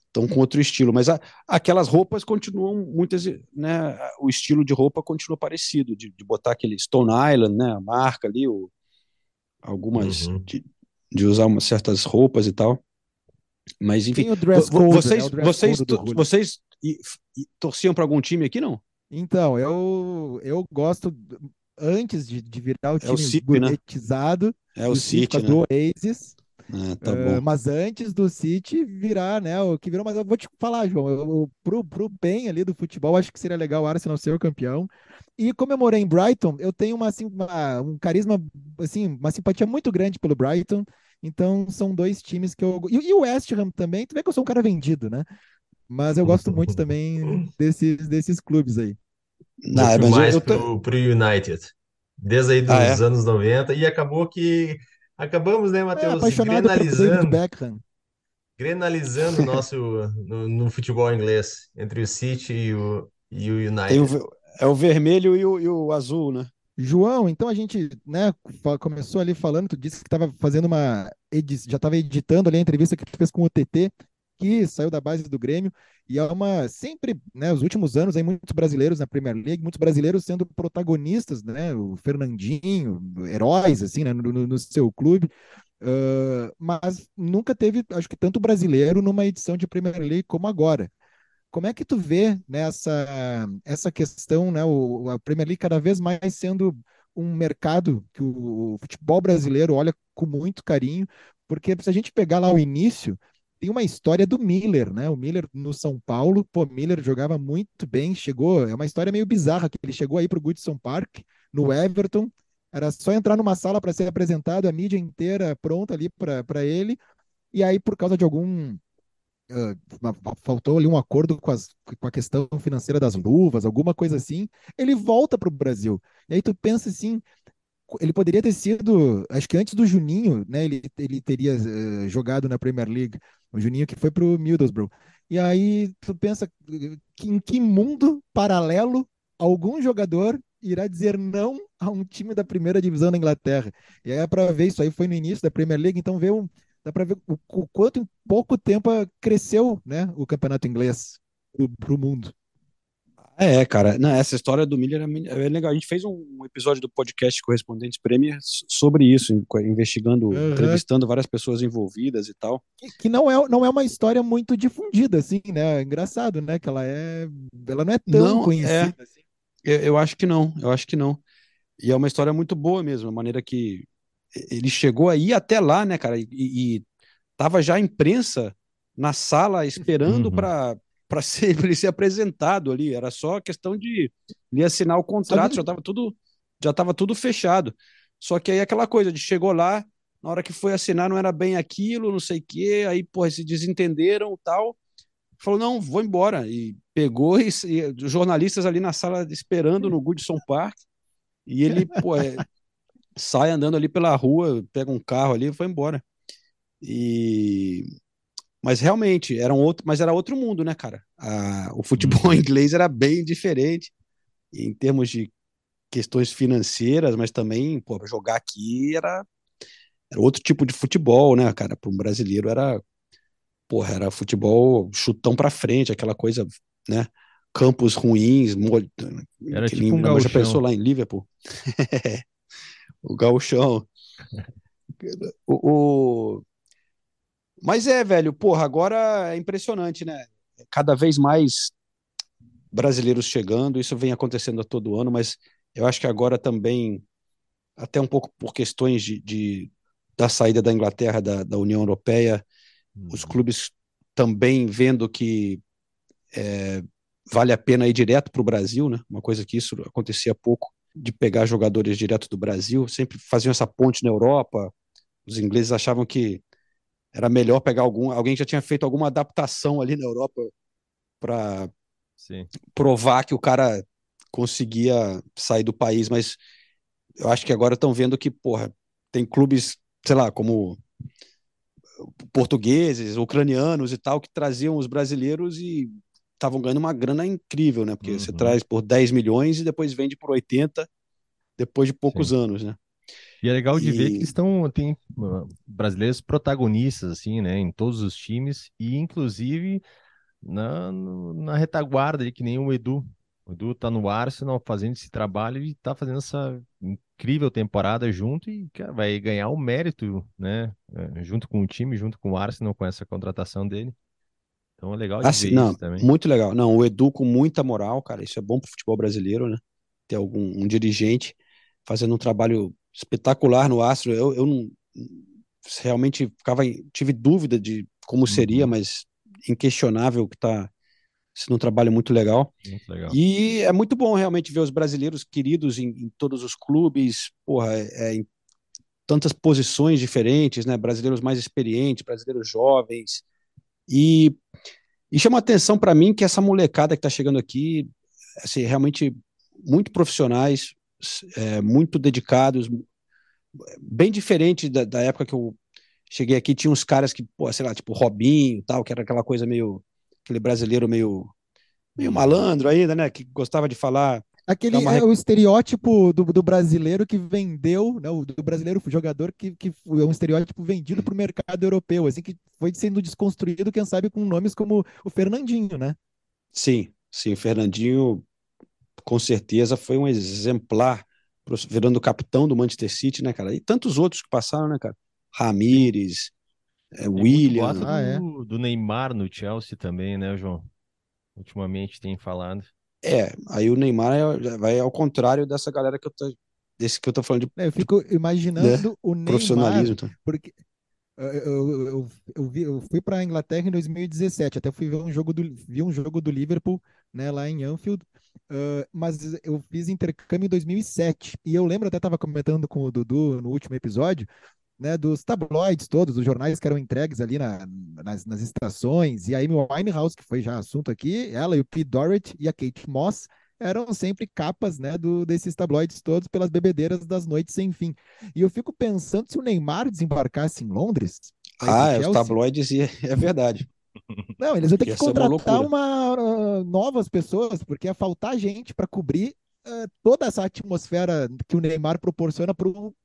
estão com outro estilo, mas a, aquelas roupas continuam muitas, né? O estilo de roupa continua parecido, de, de botar aquele Stone Island, né? A marca ali, o, algumas uhum. de, de, usar umas certas roupas e tal. Mas enfim, code, vocês, né? vocês, vocês e, e, torciam para algum time aqui não? Então, eu, eu gosto, antes de, de virar o time é o City, né? é o City, né? do Oasis, ah, tá uh, mas antes do City virar, né, o que virou, mas eu vou te falar, João, eu, pro, pro bem ali do futebol, acho que seria legal o Arsenal ser o campeão, e como eu morei em Brighton, eu tenho uma, assim, uma, um carisma, assim, uma simpatia muito grande pelo Brighton, então são dois times que eu... E, e o West Ham também, tu vê que eu sou um cara vendido, né? Mas eu gosto muito [LAUGHS] também desses, desses clubes aí. Não, eu mais eu, pro, pro United. Desde aí dos ah, é? anos 90 e acabou que acabamos, né, Matheus, é, apaixonado grenalizando, Beckham. grenalizando o nosso no, no, futebol inglês entre o City e o, e o United. O, é o vermelho e o, e o azul, né? João, então a gente né, começou ali falando, tu disse que estava fazendo uma já estava editando ali a entrevista que tu fez com o TT, que saiu da base do Grêmio, e é uma sempre, né, os últimos anos aí muitos brasileiros na Premier League, muitos brasileiros sendo protagonistas, né, o Fernandinho, heróis assim, né, no, no seu clube. Uh, mas nunca teve, acho que tanto brasileiro numa edição de Premier League como agora. Como é que tu vê nessa né, essa questão, né, o, a Premier League cada vez mais sendo um mercado que o, o futebol brasileiro olha com muito carinho, porque se a gente pegar lá o início, tem uma história do Miller, né? O Miller no São Paulo, pô, Miller jogava muito bem, chegou, é uma história meio bizarra que ele chegou aí para o Goodson Park, no Everton, era só entrar numa sala para ser apresentado, a mídia inteira pronta ali para ele, e aí por causa de algum uh, faltou ali um acordo com, as, com a questão financeira das luvas, alguma coisa assim, ele volta para o Brasil. E aí tu pensa assim, ele poderia ter sido, acho que antes do Juninho, né? Ele, ele teria uh, jogado na Premier League, o Juninho que foi para o Middlesbrough. E aí tu pensa que, em que mundo paralelo algum jogador irá dizer não a um time da primeira divisão da Inglaterra. E aí é para ver isso aí foi no início da Premier League, então vê um, dá para ver o, o, quanto em pouco tempo cresceu, né, o campeonato inglês para o mundo. É, cara, não, essa história do Miller é, é, legal. A gente fez um episódio do podcast Correspondentes Premier sobre isso, investigando, uhum. entrevistando várias pessoas envolvidas e tal. Que, que, não, é, não é uma história muito difundida, assim, né? É engraçado, né? Que ela é. Ela não é tão não, conhecida é, assim. Eu, eu acho que não, eu acho que não. E é uma história muito boa mesmo, a maneira que ele chegou aí até lá, né, cara? E, e tava já a imprensa na sala esperando uhum. para para [LAUGHS] ser, ele ser apresentado ali. Era só questão de ele assinar o contrato, já estava tudo, já tava tudo fechado. Só que aí aquela coisa de chegou lá, na hora que foi assinar não era bem aquilo, não sei o quê, aí porra, se desentenderam tal. Falou, não, vou embora. E pegou e, e jornalistas ali na sala esperando no Goodson Park. E ele, pô, é, sai andando ali pela rua, pega um carro ali e foi embora. E mas realmente, era um outro, mas era outro mundo, né, cara? A, o futebol uhum. [LAUGHS] inglês era bem diferente em termos de questões financeiras, mas também, pô, jogar aqui era, era outro tipo de futebol, né, cara? Para um brasileiro era, porra, era futebol chutão para frente, aquela coisa, né? Campos ruins, molho, era tipo um já pensou lá em Liverpool. [LAUGHS] o gauchão. [LAUGHS] o, o mas é, velho, porra, agora é impressionante, né? Cada vez mais brasileiros chegando, isso vem acontecendo a todo ano, mas eu acho que agora também, até um pouco por questões de, de da saída da Inglaterra da, da União Europeia, uhum. os clubes também vendo que é, vale a pena ir direto para o Brasil, né? Uma coisa que isso acontecia pouco, de pegar jogadores direto do Brasil, sempre faziam essa ponte na Europa. Os ingleses achavam que era melhor pegar algum, alguém que já tinha feito alguma adaptação ali na Europa para provar que o cara conseguia sair do país, mas eu acho que agora estão vendo que, porra, tem clubes, sei lá, como portugueses, ucranianos e tal, que traziam os brasileiros e estavam ganhando uma grana incrível, né? Porque uhum. você traz por 10 milhões e depois vende por 80 depois de poucos Sim. anos, né? E é legal de e... ver que eles estão, tem uh, brasileiros protagonistas, assim, né, em todos os times, e inclusive na, na retaguarda, ali, que nem o Edu. O Edu tá no Arsenal fazendo esse trabalho e tá fazendo essa incrível temporada junto e cara, vai ganhar o mérito, né, eh, junto com o time, junto com o Arsenal, com essa contratação dele. Então é legal de assim, ver não, isso também. Muito legal. Não, o Edu com muita moral, cara, isso é bom pro futebol brasileiro, né? Ter algum um dirigente fazendo um trabalho espetacular no Astro. Eu, eu não realmente ficava tive dúvida de como seria, uhum. mas inquestionável que está sendo um trabalho muito legal. muito legal. E é muito bom realmente ver os brasileiros queridos em, em todos os clubes, porra, é, é, em tantas posições diferentes, né? Brasileiros mais experientes, brasileiros jovens. E, e chama atenção para mim que essa molecada que está chegando aqui, assim, realmente muito profissionais, é, muito dedicados, bem diferente da, da, época que eu cheguei aqui, tinha uns caras que, pô, sei lá, tipo Robinho tal, que era aquela coisa meio, aquele brasileiro meio, meio malandro ainda, né, que gostava de falar Aquele uma... é o estereótipo do, do brasileiro que vendeu, né, o do brasileiro jogador que, que é um estereótipo vendido para o mercado europeu, assim, que foi sendo desconstruído, quem sabe, com nomes como o Fernandinho, né? Sim, sim, o Fernandinho com certeza foi um exemplar, virando capitão do Manchester City, né, cara? E tantos outros que passaram, né, cara? Ramires, é, William. Do, ah, é. do Neymar no Chelsea também, né, João? Ultimamente tem falado. É, aí o Neymar é, vai ao contrário dessa galera que eu tô, desse que eu tô falando de. É, eu fico imaginando né? o Neymar, profissionalismo. Então. Porque eu, eu, eu, eu, vi, eu fui para a Inglaterra em 2017, até fui ver um jogo do, vi um jogo do Liverpool, né, lá em Anfield, uh, mas eu fiz intercâmbio em 2007 e eu lembro até estava comentando com o Dudu no último episódio né, dos tabloides todos, os jornais que eram entregues ali na, nas, nas, estações, e a Amy Winehouse, que foi já assunto aqui, ela e o Pete Dorrit e a Kate Moss eram sempre capas né, do, desses tabloides todos pelas bebedeiras das noites sem fim. E eu fico pensando se o Neymar desembarcasse em Londres. Ah, é, os tabloides, [LAUGHS] é verdade. Não, eles vão ter que contratar uma, uma uh, novas pessoas, porque ia faltar gente para cobrir uh, toda essa atmosfera que o Neymar proporciona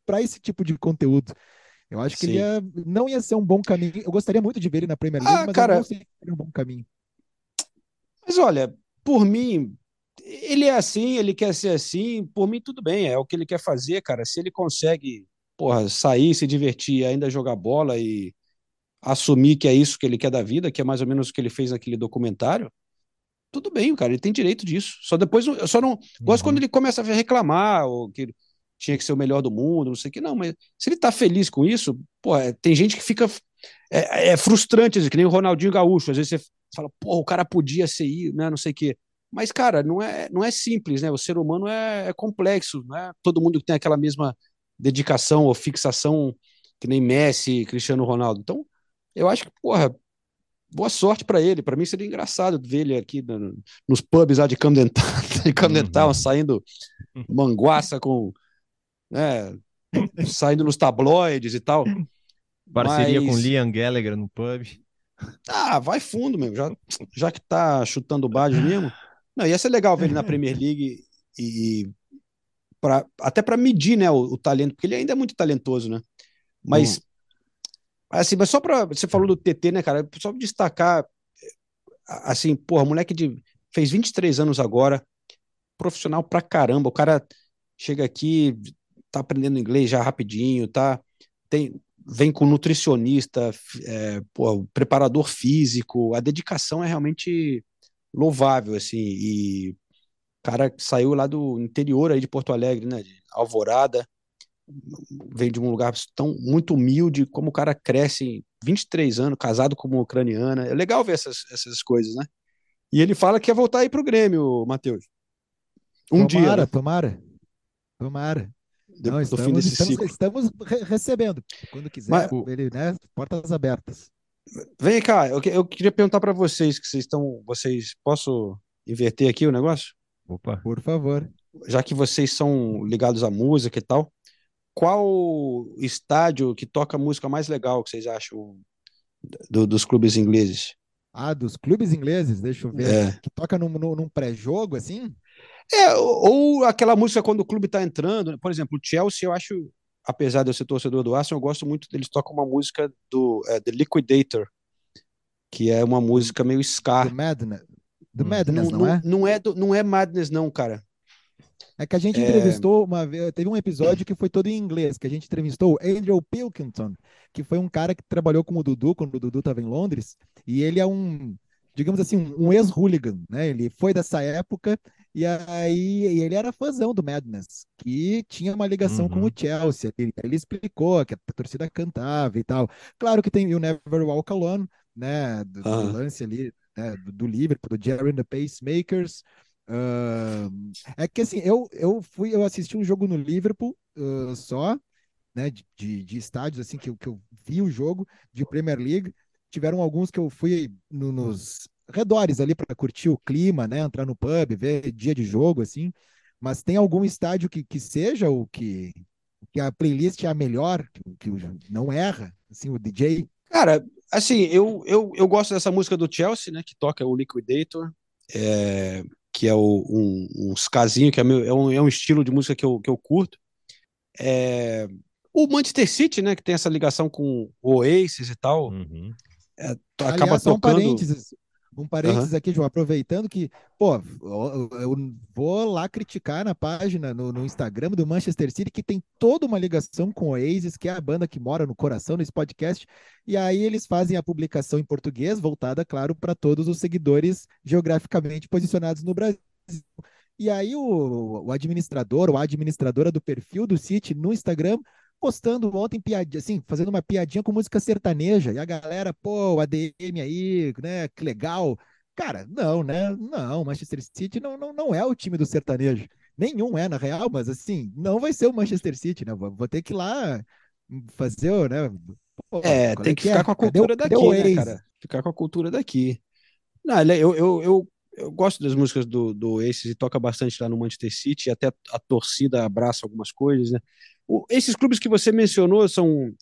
para esse tipo de conteúdo. Eu acho que Sim. ele ia, não ia ser um bom caminho. Eu gostaria muito de ver ele na Premier League, ah, mas cara, eu não sei se seria um bom caminho. Mas olha, por mim, ele é assim, ele quer ser assim, por mim tudo bem, é o que ele quer fazer, cara. Se ele consegue, porra, sair, se divertir, ainda jogar bola e assumir que é isso que ele quer da vida, que é mais ou menos o que ele fez naquele documentário, tudo bem, cara, ele tem direito disso. Só depois, eu só não uhum. gosto quando ele começa a reclamar ou que tinha que ser o melhor do mundo, não sei o que. Não, mas se ele tá feliz com isso, pô, é, tem gente que fica. É, é frustrante, que nem o Ronaldinho Gaúcho. Às vezes você fala, pô, o cara podia ser ir, né? Não sei o quê. Mas, cara, não é, não é simples, né? O ser humano é, é complexo, não é todo mundo que tem aquela mesma dedicação ou fixação que nem Messi, Cristiano Ronaldo. Então, eu acho que, porra, boa sorte para ele. Para mim seria engraçado ver ele aqui no, nos pubs lá de Camden [LAUGHS] de Camden uhum. saindo manguaça com né, saindo nos tabloides e tal. Parceria Mas... com Liam Gallagher no pub. Ah, vai fundo, meu. Já, já que tá chutando baixo mesmo. Não, ia ser legal ver ele na Premier League e, pra, até para medir, né, o, o, talento, porque ele ainda é muito talentoso, né? Mas hum. Assim, mas só para você falou do TT, né, cara? Só pra destacar assim, porra, moleque de fez 23 anos agora, profissional pra caramba. O cara chega aqui, tá aprendendo inglês já rapidinho, tá? Tem, vem com nutricionista, é, pô, preparador físico, a dedicação é realmente louvável, assim, e cara saiu lá do interior aí de Porto Alegre, né, de Alvorada, vem de um lugar tão muito humilde, como o cara cresce em 23 anos, casado com uma ucraniana, é legal ver essas, essas coisas, né? E ele fala que quer voltar aí pro Grêmio, Matheus. Um tomara, dia. Né? Tomara, tomara. Não, do estamos, fim desse estamos, ciclo. Estamos recebendo. Quando quiser, Mas, ele, né? Portas abertas. Vem cá, eu, eu queria perguntar para vocês que vocês estão. Vocês. Posso inverter aqui o negócio? Opa. Por favor. Já que vocês são ligados à música e tal, qual estádio que toca a música mais legal que vocês acham do, dos clubes ingleses? Ah, dos clubes ingleses, deixa eu ver. É. Que toca num, num pré-jogo, assim? É, ou aquela música quando o clube está entrando, né? por exemplo, o Chelsea, eu acho, apesar de eu ser torcedor do Arsenal, eu gosto muito deles tocam uma música do é, The Liquidator, que é uma música meio ska. The Madness, The Madness não, não, é? Não é, do, não é Madness não, cara. É que a gente é... entrevistou uma vez, teve um episódio que foi todo em inglês, que a gente entrevistou o Andrew Pilkington, que foi um cara que trabalhou com o Dudu quando o Dudu estava em Londres, e ele é um, digamos assim, um ex-hooligan, né? Ele foi dessa época e aí e ele era fãzão do Madness, que tinha uma ligação uhum. com o uhum. Chelsea. Ele, ele, explicou que a torcida cantava e tal. Claro que tem o Never Walk Alone, né? Do, do lance ali, né? do, do Liverpool, do Jerry and the Pacemakers. Uh, é que assim, eu, eu fui, eu assisti um jogo no Liverpool uh, só, né? De, de, estádios assim que, que eu vi o jogo de Premier League. Tiveram alguns que eu fui no, nos redores ali para curtir o clima, né? Entrar no pub, ver dia de jogo, assim. mas tem algum estádio que, que seja o que, que a playlist é a melhor, que, que não erra, assim, o DJ? Cara, assim, eu, eu, eu gosto dessa música do Chelsea, né, que toca o Liquidator, é, que é o, um, um skazinho, que é, meu, é, um, é um estilo de música que eu, que eu curto. É, o Manchester City, né, que tem essa ligação com o Oasis e tal, uhum. é, acaba Aliás, tocando... Um parênteses, um parênteses uhum. aqui, João, aproveitando que, pô, eu vou lá criticar na página, no, no, Instagram do Manchester City, que tem toda uma ligação com o Oasis, que é a banda que mora no coração desse podcast, e aí eles fazem a publicação em português, voltada, claro, para todos os seguidores geograficamente posicionados no Brasil. E aí o, o administrador ou a administradora do perfil do City no Instagram postando ontem piadinha, assim, fazendo uma piadinha com música sertaneja, e a galera, pô, ADM aí, né, que legal. Cara, não, né? Não, Manchester City não, não, não é o time do sertanejo. Nenhum é, na real, mas assim, não vai ser o Manchester City, né? Vou, vou ter que ir lá fazer, né? Pô, é, tem é que, ficar é? com a cultura cadê, daqui, né, cara? Ficar com a cultura daqui. Não, eu, eu, eu, eu gosto das músicas do, do Aces e toca bastante lá no Manchester City, até a torcida abraça algumas coisas, né? O, esses clubes que você mencionou são.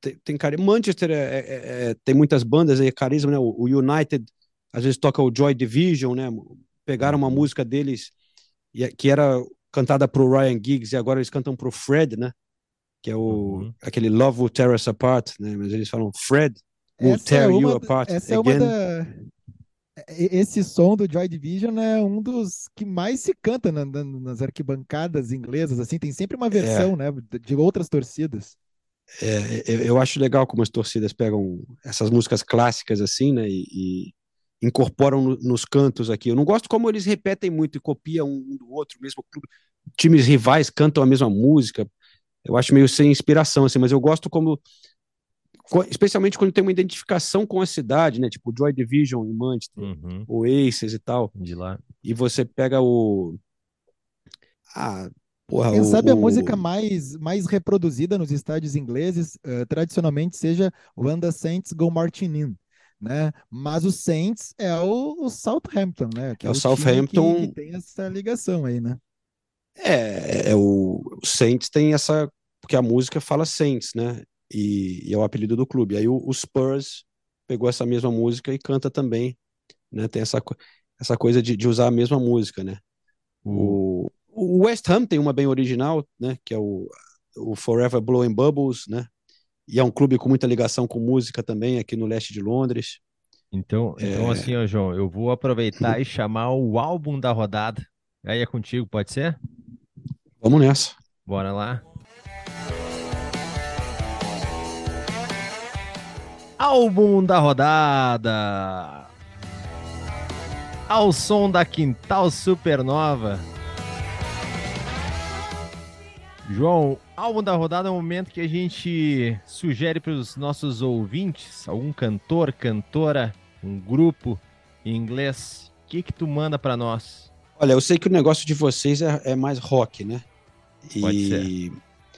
Tem, tem Manchester é, é, é, tem muitas bandas aí, carisma, né? O, o, United às vezes toca o Joy Division, né? Pegaram uma uhum. música deles que era cantada pro Ryan Giggs e agora eles cantam pro Fred, né? Que é o uhum. aquele Love Will Tear Us Apart, né? Mas eles falam Fred will essa tear é you apart essa again. É uma da esse som do Joy Division é um dos que mais se canta na, na, nas arquibancadas inglesas, assim, tem sempre uma versão, é. né, de outras torcidas. É, eu acho legal como as torcidas pegam essas músicas clássicas assim, né, e, e incorporam no, nos cantos aqui. Eu não gosto como eles repetem muito e copiam um do outro, mesmo times rivais cantam a mesma música. Eu acho meio sem inspiração assim, mas eu gosto como especialmente quando tem uma identificação com a cidade, né? Tipo Joy Division em Manchester, uhum. Oasis e tal. De lá. E você pega o. Ah, porra, Quem o, sabe a música mais, mais reproduzida nos estádios ingleses, uh, tradicionalmente, seja When the Saints Go Marching In. Né? Mas o Saints é o, o Southampton, né? Que é, é o, Southampton que, que, tem essa ligação aí, né? É, é o, o Saints tem essa porque a música fala Saints, né? E, e é o apelido do clube. Aí o, o, Spurs pegou essa mesma música e canta também, né? Tem essa, essa coisa de, de usar a mesma música, né? O, o West Ham tem uma bem original, né? Que é o, o Forever Blowing Bubbles, né? E é um clube com muita ligação com música também aqui no leste de Londres. Então, é... então assim, ó, João, eu vou aproveitar e chamar o álbum da rodada. Aí é contigo, pode ser? Vamos nessa. Bora lá. Álbum da rodada. Ao som da Quintal Supernova. João, álbum da rodada é um momento que a gente sugere para os nossos ouvintes, algum cantor, cantora, um grupo em inglês. O que que tu manda para nós? Olha, eu sei que o negócio de vocês é, é mais rock, né? E... Pode ser.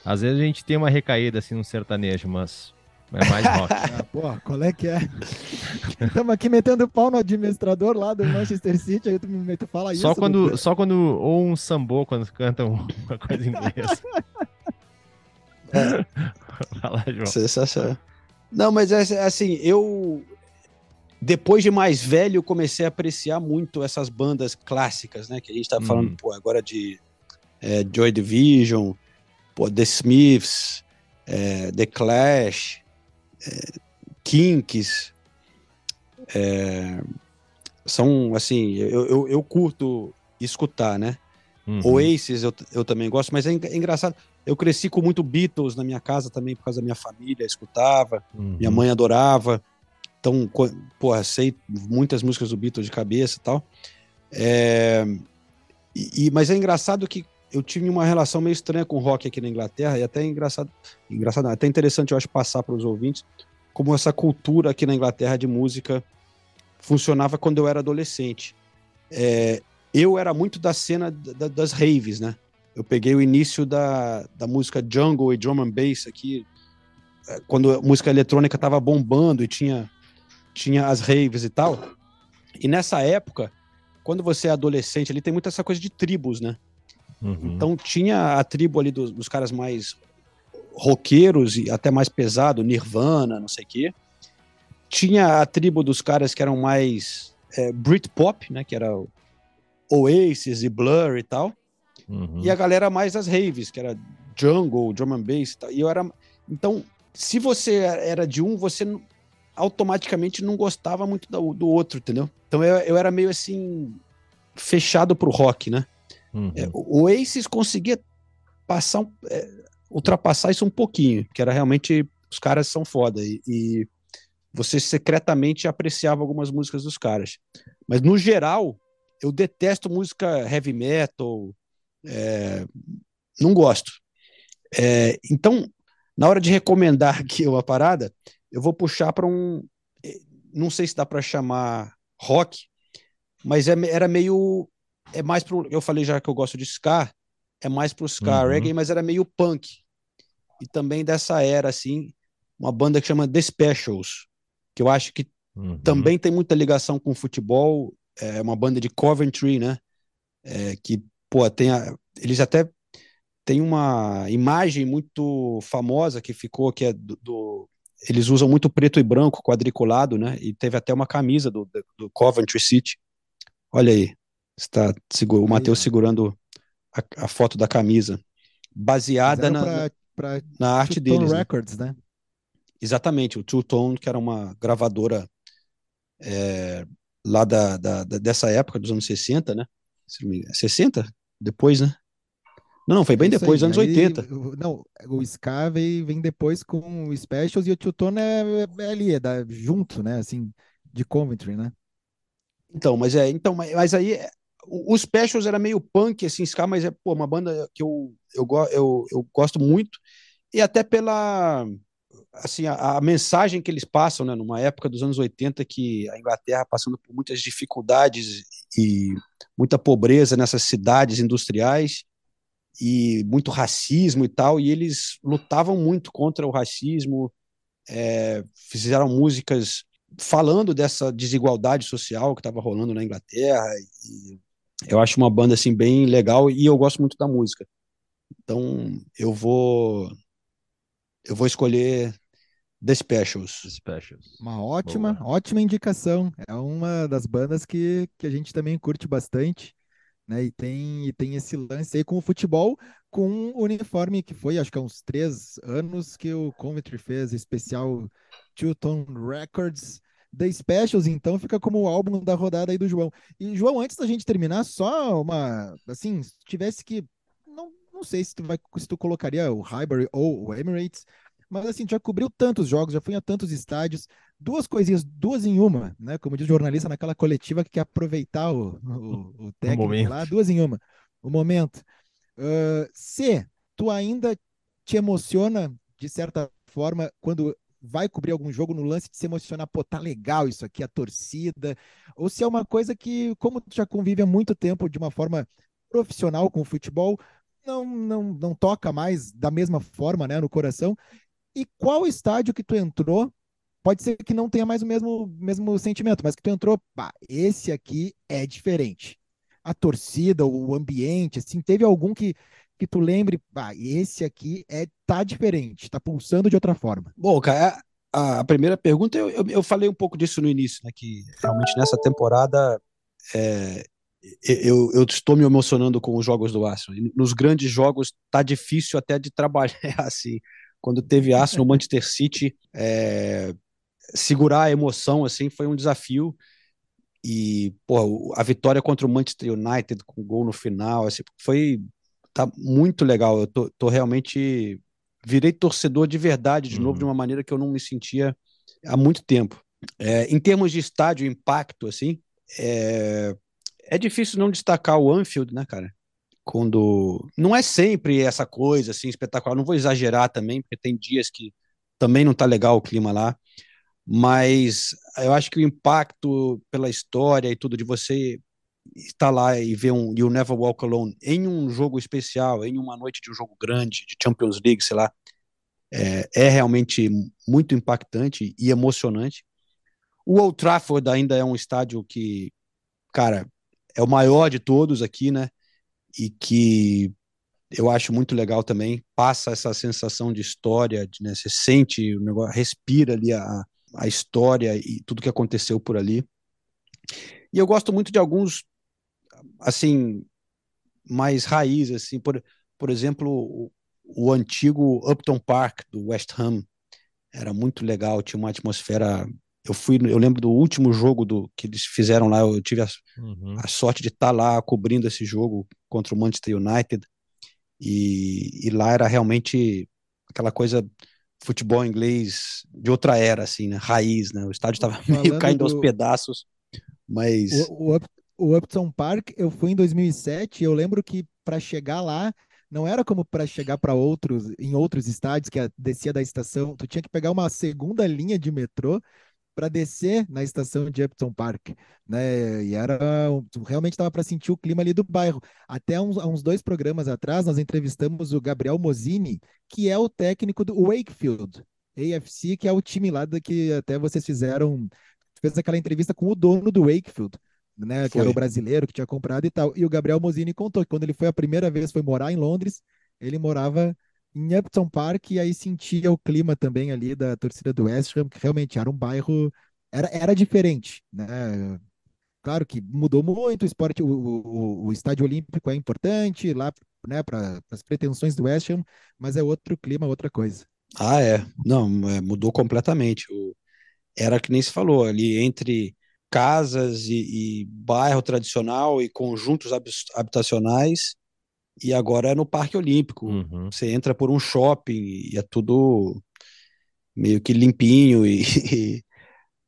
Às vezes a gente tem uma recaída assim no sertanejo, mas é mais rock. [LAUGHS] Ah, porra, qual é que é? Estamos aqui metendo pau no administrador lá do Manchester City, aí tu me tu fala isso. Só quando, só quando, ou um sambô, quando cantam uma coisa em inglês. É. [LAUGHS] Fala, João. Sensacional. Não, mas é assim, eu depois de mais velho, comecei a apreciar muito essas bandas clássicas, né? Que a gente tá falando, hum. pô, agora de é, Joy Division, pô, The Smiths, é, The Clash, kinks, é, são assim, eu, eu, eu, curto escutar, né? Uhum. Oasis eu, eu também gosto, mas é, é, engraçado. Eu cresci com muito Beatles na minha casa também, por causa da minha família, escutava, uhum. minha mãe adorava. Então, porra, sei muitas músicas do Beatles de cabeça e tal. É, e, mas é engraçado que eu tive uma relação meio estranha com o rock aqui na Inglaterra, e até engraçado, engraçado até interessante, eu acho, passar para os ouvintes, como essa cultura aqui na Inglaterra de música funcionava quando eu era adolescente. É, eu era muito da cena da, das raves, né? Eu peguei o início da, da música jungle e drum and bass aqui, é, quando a música eletrônica estava bombando e tinha, tinha as raves e tal. E nessa época, quando você é adolescente, ali tem muita essa coisa de tribos, né? Uhum. Então tinha a tribo ali dos, dos, caras mais roqueiros e até mais pesado, Nirvana, não sei o quê. Tinha a tribo dos caras que eram mais é, Britpop, né? Que era Oasis e Blur e tal. Uhum. E a galera mais as raves, que era jungle, drum and bass e tal. E eu era... Então, se você era de um, você automaticamente não gostava muito do, do outro, entendeu? Então eu, eu era meio assim, fechado pro rock, né? Uhum. É, o Oasis conseguia passar, é, ultrapassar isso um pouquinho, que era realmente, os caras são foda, e, e você secretamente apreciava algumas músicas dos caras. Mas no geral, eu detesto música heavy metal, é, não gosto. É, então, na hora de recomendar [LAUGHS] aqui uma parada, eu vou puxar para um. É, não sei se dá para chamar rock, mas é, era meio. É mais pro. Eu falei já que eu gosto de ska, é mais pro ska uhum. reggae, mas era meio punk. E também dessa era, assim, uma banda que chama The Specials, que eu acho que uhum. também tem muita ligação com futebol. É uma banda de Coventry, né? É, que, pô, tem a, eles até tem uma imagem muito famosa que ficou, que é do, do, eles usam muito preto e branco quadriculado, né? E teve até uma camisa do, do Coventry City. Olha aí, está o Matheus segurando a, a, foto da camisa, baseada na, pra, pra na arte deles. Né? Records, né? Exatamente, o Two Tone, que era uma gravadora é, lá da, da, dessa época, dos anos 60, né? 60? Depois, né? Não, não, foi bem depois, aí, anos aí, 80. Não, o Ska vem, vem depois com o Specials e o Tune é, é, ali, é da, junto, né? Assim, de Coventry, né? Então, mas é, então, mas aí é, o Specials era meio punk, assim, Ska, mas é pô, uma banda que eu, eu, eu, eu gosto muito, e até pela assim, a, a, mensagem que eles passam, né, numa época dos anos 80 que a Inglaterra passando por muitas dificuldades e muita pobreza nessas cidades industriais, e muito racismo e tal, e eles lutavam muito contra o racismo, é, fizeram músicas falando dessa desigualdade social que estava rolando na Inglaterra. E eu acho uma banda assim bem legal e eu gosto muito da música. Então eu vou eu vou escolher The Specials. The Specials. Uma ótima, Boa. ótima indicação. É uma das bandas que, que a gente também curte bastante né? E tem, e tem esse lance aí com o futebol, com o uniforme que foi, acho que há uns três anos que o Coventry fez especial Two-Tone Records. The Specials, então, fica como o álbum da rodada aí do João. E, João, antes da gente terminar, só uma. Assim, se tivesse que. Não, não sei se tu, vai, se tu colocaria o Highbury ou o Emirates, mas assim, já cobriu tantos jogos, já foi a tantos estádios, duas coisinhas, duas em uma, né? Como diz o jornalista naquela coletiva que quer aproveitar o, o, o [LAUGHS] técnico lá, duas em uma, o momento. Uh, se tu ainda te emociona, de certa forma, quando vai cobrir algum jogo no lance de se emocionar, pô, tá legal isso aqui, a torcida, ou se é uma coisa que, como tu já convive há muito tempo de uma forma profissional com o futebol, não, não, não toca mais da mesma forma, né, no coração, e qual estádio que tu entrou? Pode ser que não tenha mais o mesmo, mesmo sentimento, mas que tu entrou, pá, esse aqui é diferente. A torcida, o ambiente, assim, teve algum que, que tu lembre, pá, esse aqui é tá diferente, tá pulsando de outra forma. Bom, cara, a, a primeira pergunta, eu, eu, eu, falei um pouco disso no início, né? Que realmente nessa temporada é, eu, eu, estou me emocionando com os jogos do Arsenal. Nos grandes jogos tá difícil até de trabalhar [LAUGHS] assim quando teve no [LAUGHS] Manchester City, é, segurar a emoção assim foi um desafio. E pô, a vitória contra o Manchester United com gol no final, assim, foi tá muito legal. Eu tô, tô realmente virei torcedor de verdade de uhum. novo de uma maneira que eu não me sentia há muito tempo. É, em termos de estádio, impacto, assim, é, é difícil não destacar o Anfield, né, cara? quando não é sempre essa coisa assim espetacular. Não vou exagerar também, porque tem dias que também não tá legal o clima lá, mas eu acho que o impacto pela história e tudo de você estar lá e ver um You Never Walk Alone em um jogo especial, em uma noite de um jogo grande, de Champions League, sei lá, é, é realmente muito impactante e emocionante. O Old Trafford ainda é um estádio que, cara, é o maior de todos aqui, né? e que eu acho muito legal também. Passa essa sensação de história, de, né, você sente o negócio, respira ali a, a história e tudo que aconteceu por ali. E eu gosto muito de alguns, assim, mais raiz, assim, por, por exemplo, o, o antigo Upton Park do West Ham era muito legal, tinha uma atmosfera. Eu fui, eu lembro do último jogo do que eles fizeram lá, eu tive a, uhum. a sorte de estar lá cobrindo esse jogo contra o Manchester United e, e lá era realmente aquela coisa futebol inglês de outra era, assim, né? Raiz, né? O estádio estava [LAUGHS] meio caindo do... aos pedaços, mas o, o, o Upton Park eu fui em 2007. Eu lembro que para chegar lá não era como para chegar para outros em outros estádios que descia da estação, tu tinha que pegar uma segunda linha de metrô para descer na estação de Upton Park, né? E era realmente dava para sentir o clima ali do bairro. Até uns, uns dois programas atrás nós entrevistamos o Gabriel Mosini, que é o técnico do Wakefield AFC, que é o time lá do que até vocês fizeram, fez aquela entrevista com o dono do Wakefield né, que era o brasileiro que tinha comprado e tal. E o Gabriel Mosini contou que quando ele foi a primeira vez, foi morar em Londres, ele morava em Upton Park e aí sentia o clima também ali da torcida do West Ham, que realmente era um bairro, era, era diferente, né? Claro que mudou muito o esporte, o, o, o estádio olímpico é importante lá, né, para as pretensões do West Ham, mas é outro clima, outra coisa. Ah, é. Não, é, mudou completamente. O, era que nem se falou, ali entre casas e, e bairro tradicional e conjuntos habitacionais, e agora é no Parque Olímpico. Uhum. Você entra por um shopping e é tudo meio que limpinho e, e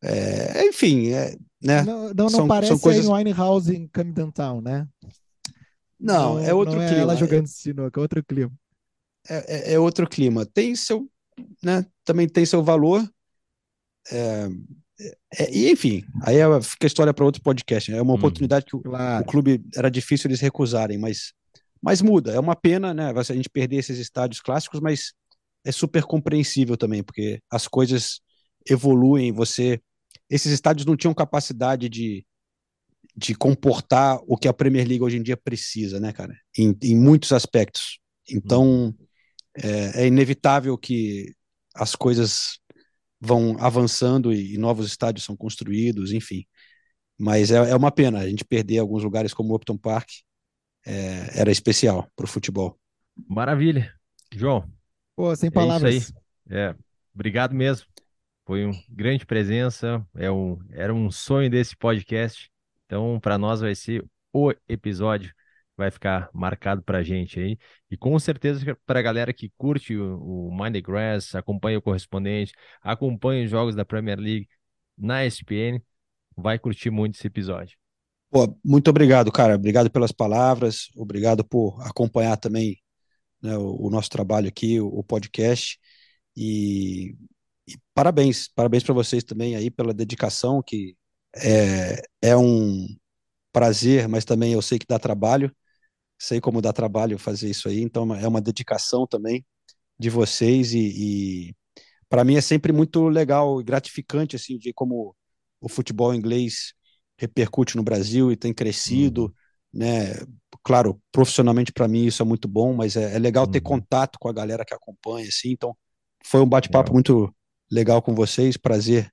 é, enfim, é, né? Não, não, são, parece são coisas... Winehouse em Camden Town, né? Não, não é outro não é clima. Ela jogando sinuca, é outro clima. É, é, é, outro clima. Tem seu, né? Também tem seu valor. É, e enfim, aí é, fica a história para outro podcast. Né? É uma hum, oportunidade que o, claro. o, clube era difícil eles recusarem, mas, mas muda. É uma pena, né? A gente perder esses estádios clássicos, mas é super compreensível também, porque as coisas evoluem. Você, esses estádios não tinham capacidade de, de comportar o que a Premier League hoje em dia precisa, né, cara? Em, em muitos aspectos. Então hum. é, é inevitável que as coisas vão avançando e, e novos estádios são construídos, enfim. Mas é, é, uma pena a gente perder alguns lugares como o Upton Park. É, era especial para o futebol. Maravilha. João. Pô, sem palavras. É isso aí. É, obrigado mesmo. Foi uma grande presença. É um, era um sonho desse podcast. Então, para nós vai ser o episódio vai ficar marcado para a gente aí. E com certeza para a galera que curte o, o Mind the Grass, acompanha o correspondente, acompanha os jogos da Premier League na ESPN, vai curtir muito esse episódio. Pô, muito obrigado, cara. Obrigado pelas palavras, obrigado por acompanhar também né, o, o, nosso trabalho aqui, o, o podcast. E, e, parabéns, parabéns para vocês também aí pela dedicação, que é, é um prazer, mas também eu sei que dá trabalho sei como dá trabalho fazer isso aí, então é uma dedicação também de vocês e, e para mim é sempre muito legal e gratificante assim de como o futebol inglês repercute no Brasil e tem crescido, uhum. né? Claro, profissionalmente para mim isso é muito bom, mas é, é legal uhum. ter contato com a galera que acompanha, assim. Então foi um bate-papo muito legal com vocês, prazer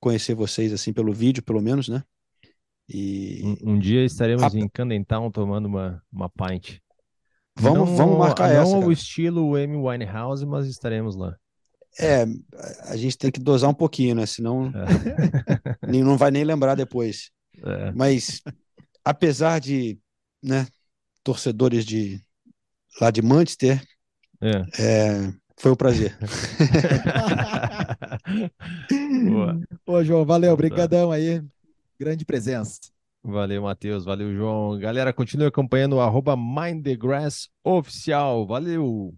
conhecer vocês assim pelo vídeo, pelo menos, né? E um, um dia estaremos a... em Candentown tomando uma, uma pint. Vamos, não, vamos marcar não essa. Não o estilo Amy Winehouse, mas estaremos lá. É, a gente tem que dosar um pouquinho, né? Senão é. [LAUGHS] não vai nem lembrar depois. É. Mas apesar de, né, torcedores de lá de Manchester, é. é foi um prazer. [LAUGHS] [LAUGHS] Boa. Ô, João, valeu, obrigadão aí grande presença. Valeu, Matheus. Valeu, João. Galera, continue acompanhando o arroba Mind the Grass oficial. Valeu!